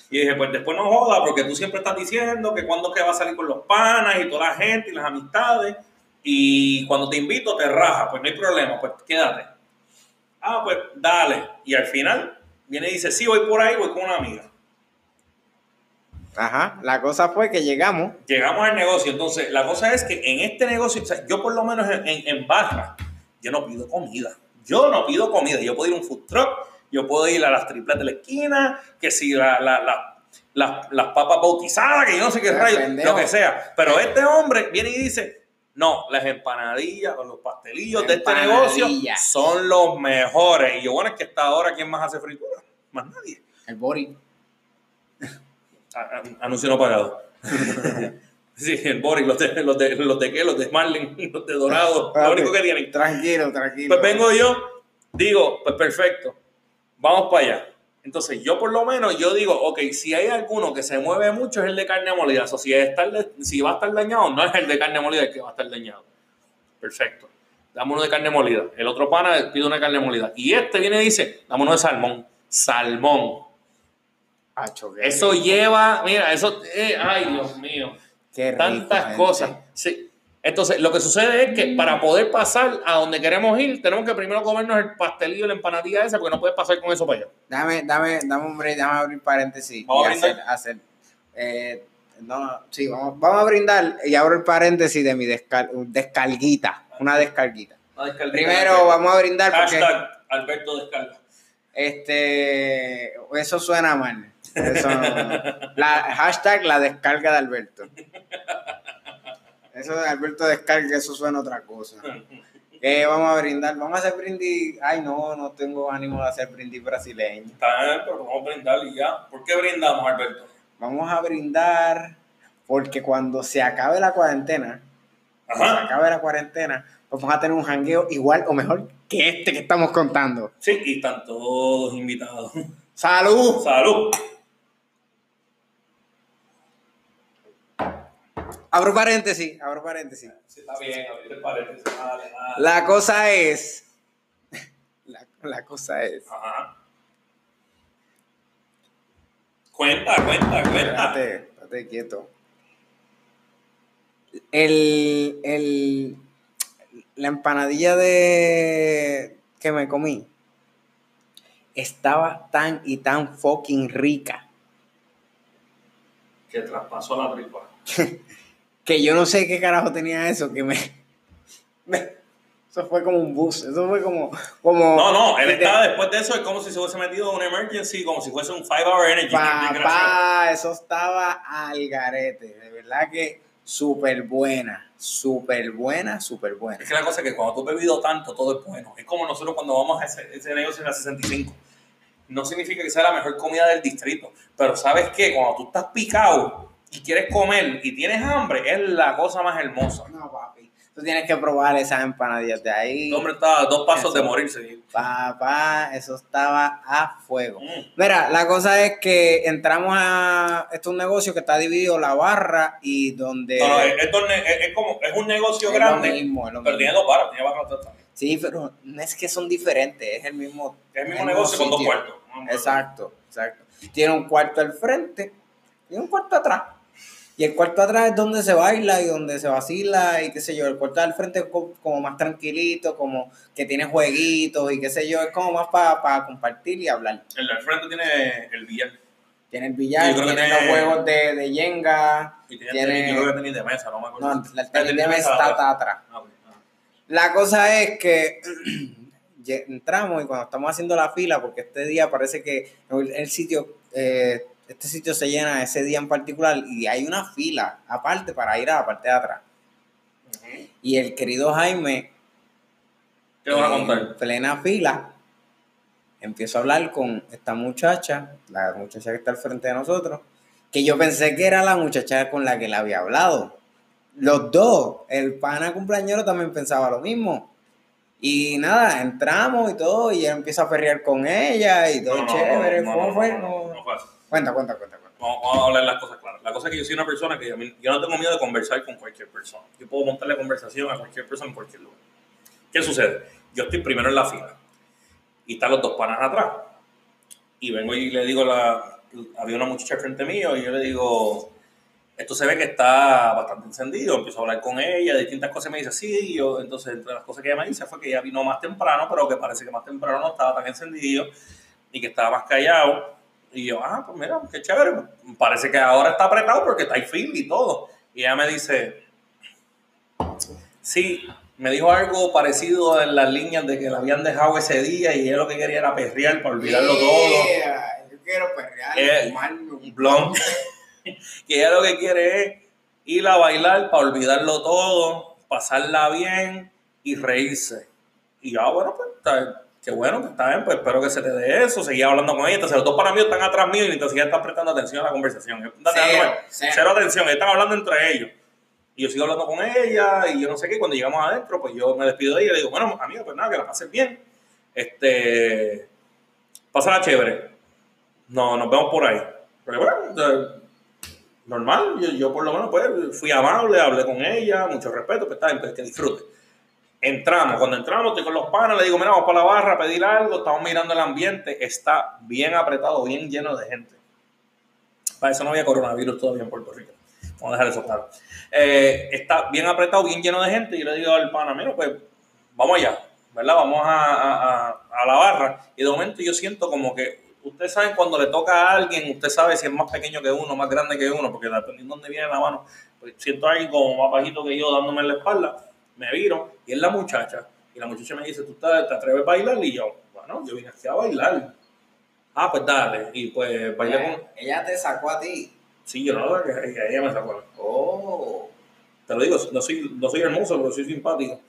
Y dije, pues después no joda, porque tú siempre estás diciendo que cuando que vas a salir con los panas y toda la gente y las amistades. Y cuando te invito te raja, pues no hay problema, pues quédate. Ah, pues dale. Y al final viene y dice, sí, voy por ahí, voy con una amiga. Ajá, la cosa fue que llegamos. Llegamos al negocio. Entonces, la cosa es que en este negocio, yo por lo menos en, en, barra, yo no pido comida. Yo no pido comida. Yo puedo ir a un food truck, yo puedo ir a las triples de la esquina, que si la, la, las papas bautizadas, que yo no sé qué rayo, lo que sea. Pero este hombre viene y dice, no, las empanadillas o los pastelillos de este negocio son los mejores. Y yo, bueno, es que hasta ahora, ¿quién más hace fritura? Más nadie. El Bori. Anuncio no pagado. sí, el Bori, los de, los de, los de qué, los de Marlin, los de Dorado, lo único que tienen. Tranquilo, tranquilo. Pues vengo yo, digo, pues perfecto, vamos para allá. Entonces, yo por lo menos, yo digo, ok, si hay alguno que se mueve mucho es el de carne molida. O si, es si va a estar dañado, no es el de carne molida el que va a estar dañado. Perfecto. Dame uno de carne molida. El otro pana pide una carne molida. Y este viene y dice, dame uno de salmón. Salmón. eso lleva, mira, eso, eh, ay Dios mío. Qué tantas cosas. Sí. Entonces, lo que sucede es que para poder pasar a donde queremos ir, tenemos que primero comernos el pastelillo, la empanadilla esa, porque no puedes pasar con eso para allá. Dame, dame, dame un break, dame abrir paréntesis. Vamos a hacer, hacer eh, no, sí, vamos, vamos, a brindar y abro el paréntesis de mi descarguita, una descarguita. Primero vamos a brindar porque... Alberto Descarga. Este, eso suena mal. la, hashtag la descarga de Alberto. Eso de Alberto descarga, eso suena otra cosa. ¿Qué vamos a brindar? Vamos a hacer brindis. Ay, no, no tengo ánimo de hacer brindis brasileño. Está bien, pero vamos a brindar y ya. ¿Por qué brindamos, Alberto? Vamos a brindar porque cuando se acabe la cuarentena, cuando se acabe la cuarentena, pues vamos a tener un jangueo igual o mejor que este que estamos contando. Sí, y están todos invitados. ¡Salud! ¡Salud! Abro paréntesis, abro paréntesis. Sí, está bien, abro paréntesis. La cosa es. La, cosa es. Ajá. Cuenta, cuenta, cuenta. Espérate, espérate quieto. El, el, la empanadilla de que me comí estaba tan y tan fucking rica. Que traspasó la tripa. que yo no sé qué carajo tenía eso, que me, eso fue como un bus, eso fue como, como No, no, él estaba después de eso, es como si se hubiese metido en un emergency, como si fuese un 5 hour energy. Papá, eso estaba al garete, de verdad que súper buena, súper buena, súper buena. Es que la cosa es que cuando tú has bebido tanto, todo es bueno. Es como nosotros cuando vamos a ese, ese negocio en la 65. No significa que sea la mejor comida del distrito, pero ¿sabes qué? Cuando tú estás picado, y quieres comer y tienes hambre, es la cosa más hermosa. No, papi. Tú tienes que probar esas empanadillas de ahí. El hombre estaba a dos pasos de morirse. Papá, eso estaba a fuego. Mm. Mira, la cosa es que entramos a. Esto es un negocio que está dividido la barra y donde. No, es, es, como, es un negocio grande. mismo, pero tiene dos barras, tiene barras también. Sí, pero no es que son diferentes, es el mismo. Es el mismo negocio con dos cuartos. Exacto, exacto. Tiene un cuarto al frente y un cuarto atrás. Y el cuarto atrás es donde se baila y donde se vacila y qué sé yo. El cuarto al frente es como, más tranquilito, como que tiene jueguitos y qué sé yo. Es como más para compartir y hablar. El del frente tiene el billar. Tiene el billar, tiene, los juegos de, de Yenga. Y tiene, yo creo que tenis de mesa, no me acuerdo. No, el tenis de mesa está atrás. Ah, ah. La cosa es que entramos y cuando estamos haciendo la fila, porque este día parece que el, sitio... Eh, este sitio se llena ese día en particular y hay una fila aparte para ir a la parte de atrás. Y el querido Jaime, ¿qué vas a contar? plena fila, empiezo a hablar con esta muchacha, la muchacha que está al frente de nosotros, que yo pensé que era la muchacha con la que le había hablado. Los dos, el pana cumpleañero también pensaba lo mismo. Y nada, entramos y todo, y él empieza a ferrear con ella y todo chévere. ¿Cómo fue? No, no, Cuenta, cuenta, cuenta. Vamos, a hablar las cosas claras. La cosa es que yo soy una persona que yo, no tengo miedo de conversar con cualquier persona. Yo puedo montarle conversación a cualquier persona en cualquier lugar. ¿Qué sucede? Yo estoy primero en la fila y están los dos panas atrás. Y vengo y le digo, la, había una muchacha frente mío y yo le digo, esto se ve que está bastante encendido. Empiezo a hablar con ella, de distintas cosas. Me dice, sí, y yo, entonces, entre las cosas que ella me dice fue que ella vino más temprano, pero que parece que más temprano no estaba tan encendido y que estaba más callado. Y yo, ah, pues mira, qué chévere. Parece que ahora está apretado porque está ahí film y todo. Y ella me dice, sí, me dijo algo parecido en las líneas de que la habían dejado ese día y ella lo que quería era perrear para olvidarlo todo. Yo quiero perrear, eh, un blond. que ella lo que quiere es ir a bailar para olvidarlo todo, pasarla bien y reírse. Y yo, ah, bueno, pues está Qué bueno, que está bien, pues espero que se te dé eso. Seguía hablando con ella. Entonces, los dos para mí están atrás mío y entonces ya están prestando atención a la conversación. Cero, cero. atención, están hablando entre ellos. Y yo sigo hablando con ella y yo no sé qué. Cuando llegamos adentro, pues yo me despido de ella y le digo, bueno, amigo, pues nada, que la pases bien. Este, pásala chévere. No, nos vemos por ahí. Pero bueno, normal, yo, yo, por lo menos pues fui amable, hablé con ella, mucho respeto, pues está bien, pues, que disfrute. Entramos, cuando entramos, estoy con los panos, le digo, mira, vamos para la barra a pedir algo, estamos mirando el ambiente, está bien apretado, bien lleno de gente. Para eso no había coronavirus todavía en Puerto Rico. Vamos a dejar eso claro. Eh, está bien apretado, bien lleno de gente, y le digo al pana, mira, pues vamos allá, ¿verdad? Vamos a, a la barra. Y de momento yo siento como que ustedes saben cuando le toca a alguien, usted sabe si es más pequeño que uno, más grande que uno, porque dependiendo de dónde viene la mano, pues siento a alguien como más bajito que yo dándome en la espalda, me viro y es la muchacha. Y la muchacha me dice, ¿tú te, atreves a bailar? Y yo, bueno, yo vine aquí a bailar. Ah, pues dale. Y pues bailé con... Ella te sacó a ti. Sí, yo no, que ella me sacó. Oh. Te lo digo, no soy, no soy hermoso, pero soy simpático.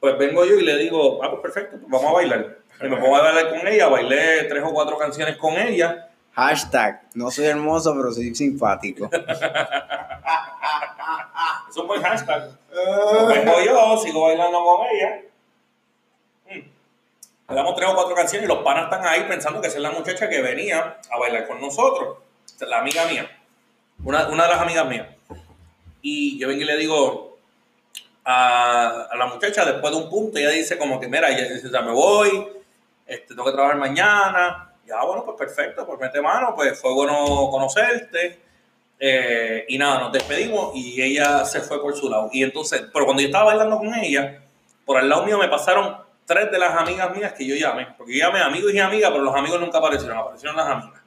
Pues vengo yo y le digo, ah, pues perfecto, pues vamos a bailar. Y me pongo a bailar con ella, bailé tres o cuatro canciones con ella. Hashtag, no soy hermoso, pero soy simpático. es un buen hashtag. vengo yo, sigo bailando con ella. Hmm. Bailamos tres o cuatro canciones y los panas están ahí pensando que esa es la muchacha que venía a bailar con nosotros. La amiga mía. Una, una de las amigas mías. Y yo vengo y le digo, a, la muchacha después de un punto, ella dice como que, mira, ya me voy, este, tengo que trabajar mañana. Ya, bueno, pues perfecto, pues mete mano, pues fue bueno conocerte. Eh, y nada, nos despedimos y ella se fue por su lado. Y entonces, pero cuando yo estaba bailando con ella, por al lado mío me pasaron tres de las amigas mías que yo llamé. Porque yo llamé amigos y amigas, pero los amigos nunca aparecieron, aparecieron las amigas.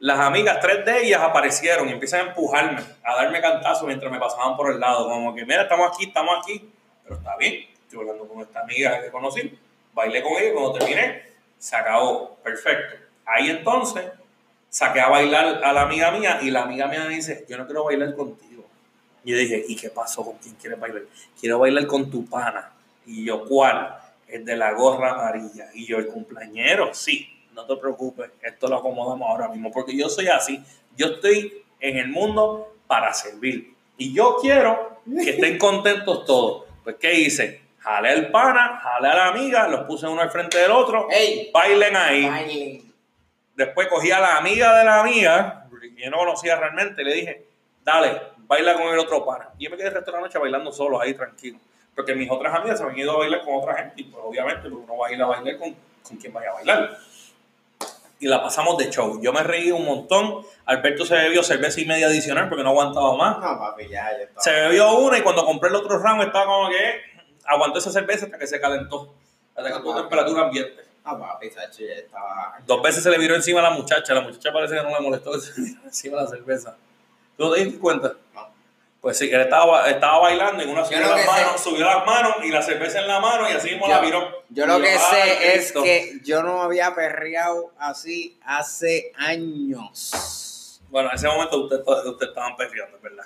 Las amigas, tres de ellas aparecieron y empiezan a empujarme, a darme cantazos mientras me pasaban por el lado. Como que, mira, estamos aquí, estamos aquí. Pero está bien, estoy hablando con esta amiga que conocí bailé con ella cuando terminé, se acabó, perfecto. Ahí entonces saqué a bailar a la amiga mía y la amiga mía me dice, yo no quiero bailar contigo. Y yo dije, ¿y qué pasó? ¿Con quién quieres bailar? Quiero bailar con tu pana. Y yo, ¿cuál? El de la gorra amarilla. Y yo, el cumpleañero, sí, no te preocupes, esto lo acomodamos ahora mismo, porque yo soy así, yo estoy en el mundo para servir. Y yo quiero que estén contentos todos. Pues, ¿qué hice? Jale al pana, jale a la amiga, los puse uno al frente del otro, Ey, bailen ahí. Después cogí a la amiga de la amiga, que yo no conocía realmente, le dije, dale, baila con el otro pana. Y yo me quedé el resto de la noche bailando solo ahí, tranquilo. Porque mis otras amigas se habían ido a bailar con otra gente, y pues obviamente pues, uno va a ir a bailar con, con quien vaya a bailar. Y la pasamos de show. Yo me reí un montón. Alberto se bebió cerveza y media adicional porque no aguantaba más. No, papi, ya, ya Se bebió una y cuando compré el otro round estaba como que aguantó esa cerveza hasta que se calentó, hasta que tuvo temperatura ambiente. Ah, papi, estaba... Dos veces se le viró encima a la muchacha, la muchacha parece que no le molestó que se le viró encima la cerveza. ¿Tú no te diste cuenta? No. Pues sí, él estaba, estaba bailando y una subió las, manos, subió las manos y la cerveza en la mano y así mismo la viró. Yo lo que sé es que yo no había perreado así hace años. Bueno, en ese momento ustedes usted estaban perreando, ¿verdad?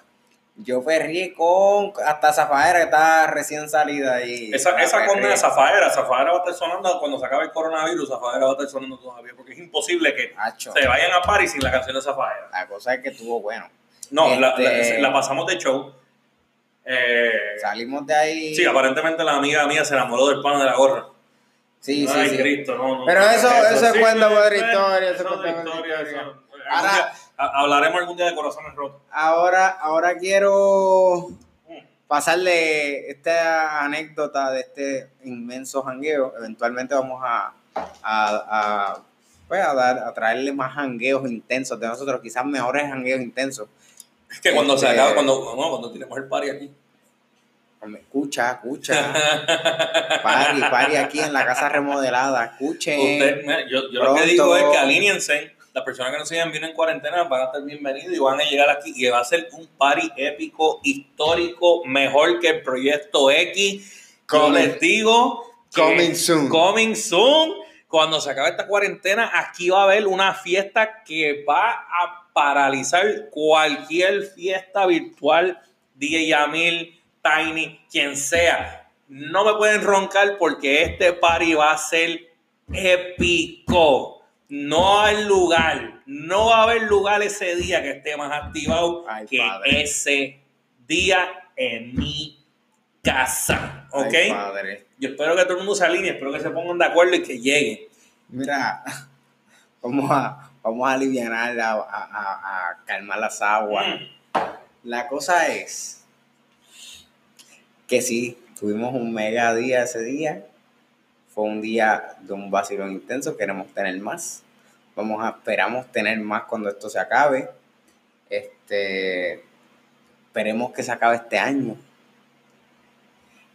Yo perrí con hasta Zafaera que está recién salida ahí. Esa, esa con Zafaera, Zafaera va a estar sonando cuando se acabe el coronavirus, Zafaera va a estar sonando todavía, porque es imposible que se vayan a París sin la canción de Zafaera. La cosa es que estuvo bueno. No, la, este pasamos de show. Eh, Salimos de ahí. Sí, aparentemente la amiga mía se enamoró del pano de la gorra. Sí, sí, sí. Cristo, no, no, Pero eso, eso, es cuento de otra historia. Eso es de historia. Ahora, hablaremos algún día de corazones rotos. Ahora, ahora quiero pasarle esta anécdota de este inmenso jangueo. Eventualmente vamos a, a, pues a, dar, a traerle más jangueos intensos de nosotros, quizás mejores jangueos intensos. Es que cuando se este, acaba, cuando, no, cuando tenemos el party aquí. Escucha, escucha. Pari, pari aquí en la casa remodelada. Escuchen. Usted, yo, yo lo que digo es que alíñense las personas que nos siguen vienen en cuarentena van a estar bienvenidos y van a llegar aquí y va a ser un party épico, histórico, mejor que el proyecto X. Como les digo, coming soon. Coming soon. Cuando se acabe esta cuarentena, aquí va a haber una fiesta que va a paralizar cualquier fiesta virtual, DJ Yamil, Tiny, quien sea. No me pueden roncar porque este party va a ser épico no hay lugar, no va a haber lugar ese día que esté más activado que ese día en mi casa. ¿Ok? Yo espero que todo el mundo se alinee, espero que se pongan de acuerdo y que lleguen. Mira, vamos a, vamos a aliviar, a, a, a calmar las aguas. Mm. La cosa es que sí, tuvimos un mega día ese día. Fue un día de un vacilón intenso, queremos tener más. Vamos a, esperamos tener más cuando esto se acabe. Este, esperemos que se acabe este año.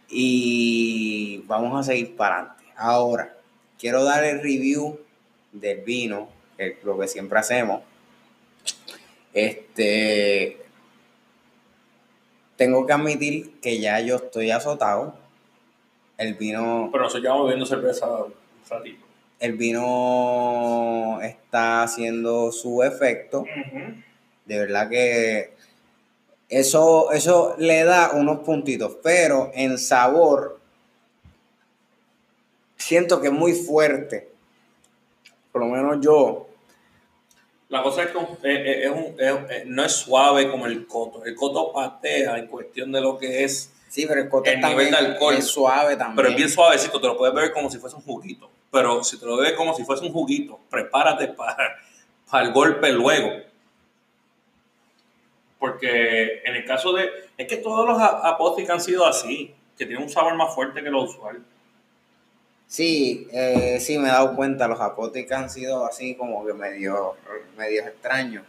Y vamos a seguir para adelante. Ahora, quiero dar el review del vino, que lo que siempre hacemos. Este, tengo que admitir que ya yo estoy azotado. El vino, Pero nosotros llevamos bebiendo cerveza un ratito. el vino está haciendo su efecto. De verdad que eso, eso le da unos puntitos, pero en sabor siento que es muy fuerte. Por lo menos yo. La cosa es que eh, eh, es un- es- eh, no es suave como el coto. El coto patea en cuestión de lo que es, Sí, pero el coto El también nivel de alcohol. es suave también. pero es bien suavecito. Te lo puedes beber como si fuese un juguito. Pero si te lo bebes como si fuese un juguito, prepárate para, para el golpe luego. Porque en el caso de. Es que todos los a- apóticos han sido así, que tienen un sabor más fuerte que lo usual. Sí, eh, sí, me he dado cuenta, los apóticos han sido así como que medio, medio extraños,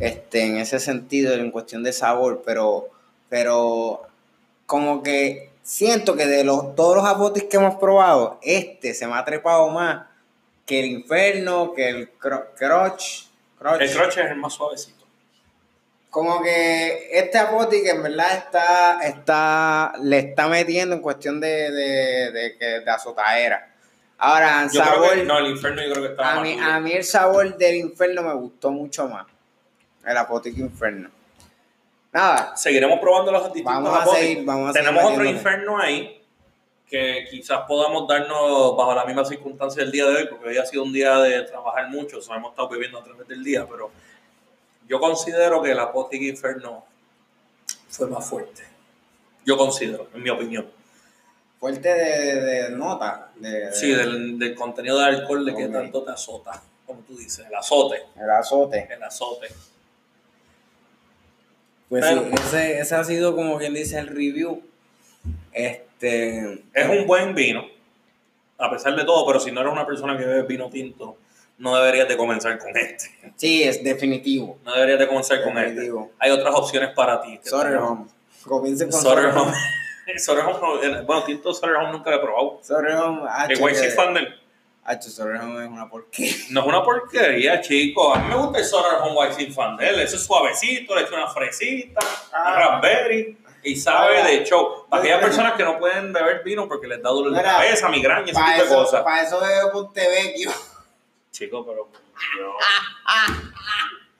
este, en ese sentido, en cuestión de sabor, pero, pero como que siento que de los, todos los apóticos que hemos probado, este se me ha trepado más que el infierno, que el cro- crotch, crotch. El crotch es el más suavecito. Como que este apótico en verdad está, está, le está metiendo en cuestión de, de, de, que- de azotadera. Ahora, Yo sabor, creo que. No, el infierno yo creo que está a más mí, duro. a mí el sabor del infierno me gustó mucho más. El apótico inferno. Nada, Seguiremos probando los distintos vamos a seguir, vamos a seguir Tenemos otro metiéndole. infierno ahí que quizás podamos darnos bajo la misma circunstancia del día de hoy, porque hoy ha sido un día de trabajar mucho, o sea, hemos estado bebiendo a través del día, pero yo considero que el apótico inferno fue más fuerte. Yo considero, en mi opinión. Fuerte de, de nota. De, de- Sí, del, del contenido de alcohol de que Ok. tanto te azota, como tú dices, el azote, El azote. el azote. Pues Pero- sí, ese, ese ha sido como quien dice el review. Este. Es un buen vino, a pesar de todo, pero si no eres una persona que bebe vino tinto, no deberías de comenzar con este. Sí, es definitivo. No deberías de comenzar con este. Hay otras opciones para ti. Sorrehome. Comiencen con Sorrehome. Sorrehome no- eh, bueno, tinto Sorrehome nunca lo he probado. Sorrehome. El H, White que- Sea Thunder H, Sorrehome es una porquería. no es una porquería, chico. A mí me gusta el Sorrehome White Sea Thunder. Eso es suavecito, le echo una fresita, Ah. una raspberry y sabe Ah. de show. Para aquellas Yo- personas que no pueden beber vino porque les da dolor de Mira, cabeza, migraña, ese Para tipo de cosas. pa' eso bebo Pontevecchio. Chico, pero. yo-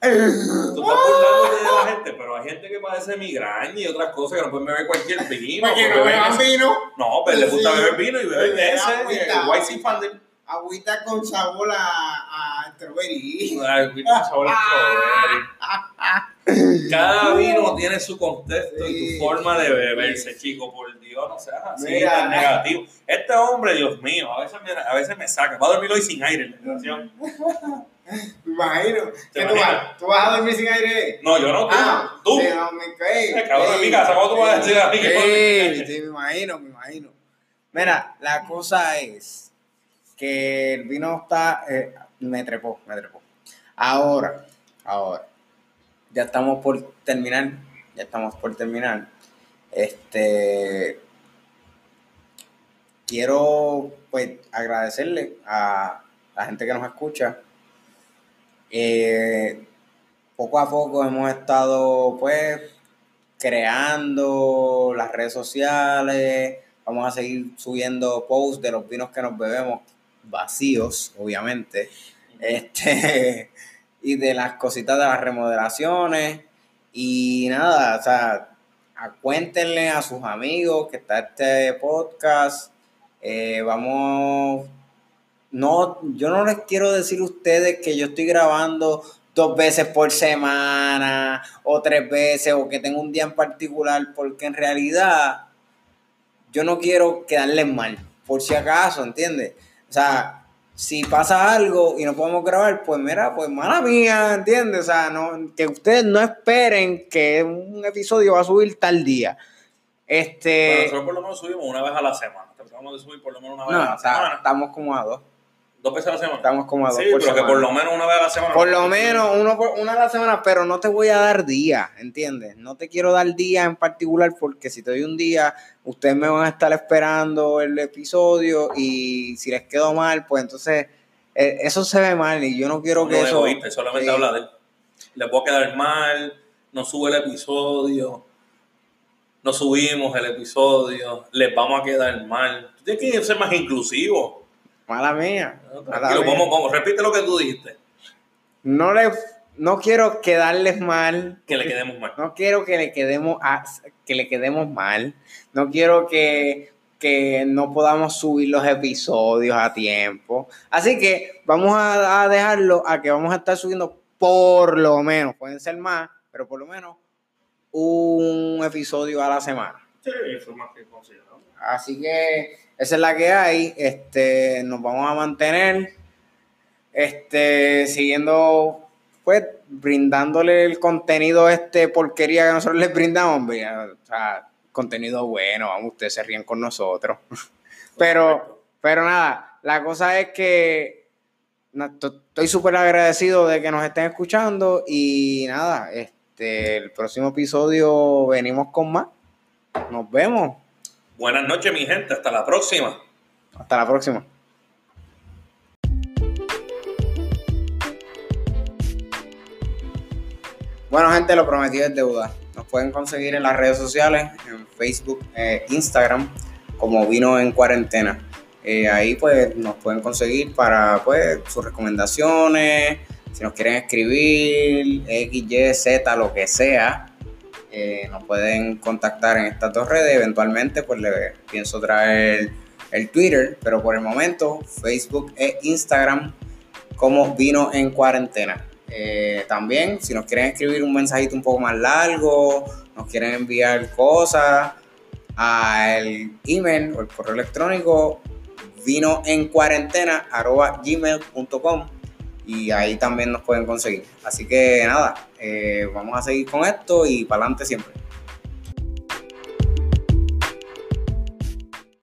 Tú estás burlándote de la gente, pero hay gente que padece migraña y otras cosas que no pueden beber cualquier vino. Para que porque no beban vino. No, pero les gusta Sí. beber vino y beben Bebe ese, el White Sea agüita. Agüita con sabor a, a strawberry. Ay, cuida, sabor a strawberry. Cada vino tiene su contexto y Sí. su forma de beberse, chico. Por Dios, no seas así, Mira. tan negativo. Este hombre, Dios mío, a veces me, a veces me saca. Va a dormir hoy sin aire en la. Me imagino. ¿Te ¿Qué tú vas? ¿Tú vas a dormir sin aire? No, yo no, tú. Ah, tú. Sí, me. Eh, cabrón, en mi casa, ¿cómo tú vas a decir a mí que Sí, sí, me imagino, me imagino. Mira, la cosa es que el vino está. eh, me trepó, me trepó. Ahora, ahora. Ya estamos por terminar. Ya estamos por terminar. Este. Quiero, pues, agradecerle a la gente que nos escucha. Eh, poco a poco hemos estado, pues, creando las redes sociales. Vamos a seguir subiendo posts de los vinos que nos bebemos, vacíos, obviamente. Este, y de las cositas de las remodelaciones. Y nada, o sea, cuéntenle a sus amigos que está este podcast. Eh, vamos. No, yo no les quiero decir a ustedes que yo estoy grabando dos veces por semana o tres veces o que tengo un día en particular, porque en realidad yo no quiero quedarles mal, por si acaso, ¿entiendes? O sea, si pasa algo y no podemos grabar, pues mira, pues mala mía, ¿entiendes? O sea, no, que ustedes no esperen que un episodio va a subir tal día. Este. Bueno, nosotros por lo menos subimos una vez a la semana. Tratamos de subir por lo menos una vez a No, la está- semana. estamos como a dos. Dos veces a la semana. Estamos como a dos Sí, por pero que por lo menos una vez a la semana. Por lo menos uno por, una a la semana, pero no te voy a dar día, ¿entiendes? No te quiero dar día en particular porque si te doy un día, ustedes me van a estar esperando el episodio y si les quedo mal, pues entonces eh, eso se ve mal y yo no quiero que eso... egoísta, solamente Sí. habla de él. Le puedo quedar mal, no sube el episodio, no subimos el episodio, les vamos a quedar mal. Tú tienes que ser más inclusivo. Mala mía. mala Tranquilo, mía. vamos, vamos, repite lo que tú dijiste, No, le, no quiero quedarles mal. que le quedemos mal. No quiero que le quedemos a- que le quedemos mal. No quiero que, que no podamos subir los episodios a tiempo. Así que vamos a, a dejarlo a que vamos a estar subiendo por lo menos, pueden ser más, pero por lo menos un episodio a la semana. Sí, eso es más que considerable. Así que esa es la que hay. Este, nos vamos a mantener este, siguiendo, pues, brindándole el contenido este porquería que nosotros les brindamos. O sea, contenido bueno, vamos, ustedes se ríen con nosotros. Pero, pero nada, la cosa es que estoy súper agradecido de que nos estén escuchando y nada, este, el próximo episodio venimos con más. Nos vemos. Buenas noches, mi gente, hasta la próxima. Hasta la próxima. Bueno, gente, lo prometido es deuda. Nos pueden conseguir en las redes sociales, en Facebook, eh, Instagram, como Vino en Cuarentena. Eh, ahí pues nos pueden conseguir para pues sus recomendaciones, si nos quieren escribir, X, Y, Z, lo que sea. Eh, nos pueden contactar en estas dos redes. Eventualmente pues le pienso traer el Twitter, pero por el momento Facebook e Instagram como Vino en Cuarentena. Eh, también, si nos quieren escribir un mensajito un poco más largo, nos quieren enviar cosas al email o el correo electrónico vino en cuarentena gmail.com y ahí también nos pueden conseguir. Así que nada, eh, vamos a seguir con esto y para adelante siempre.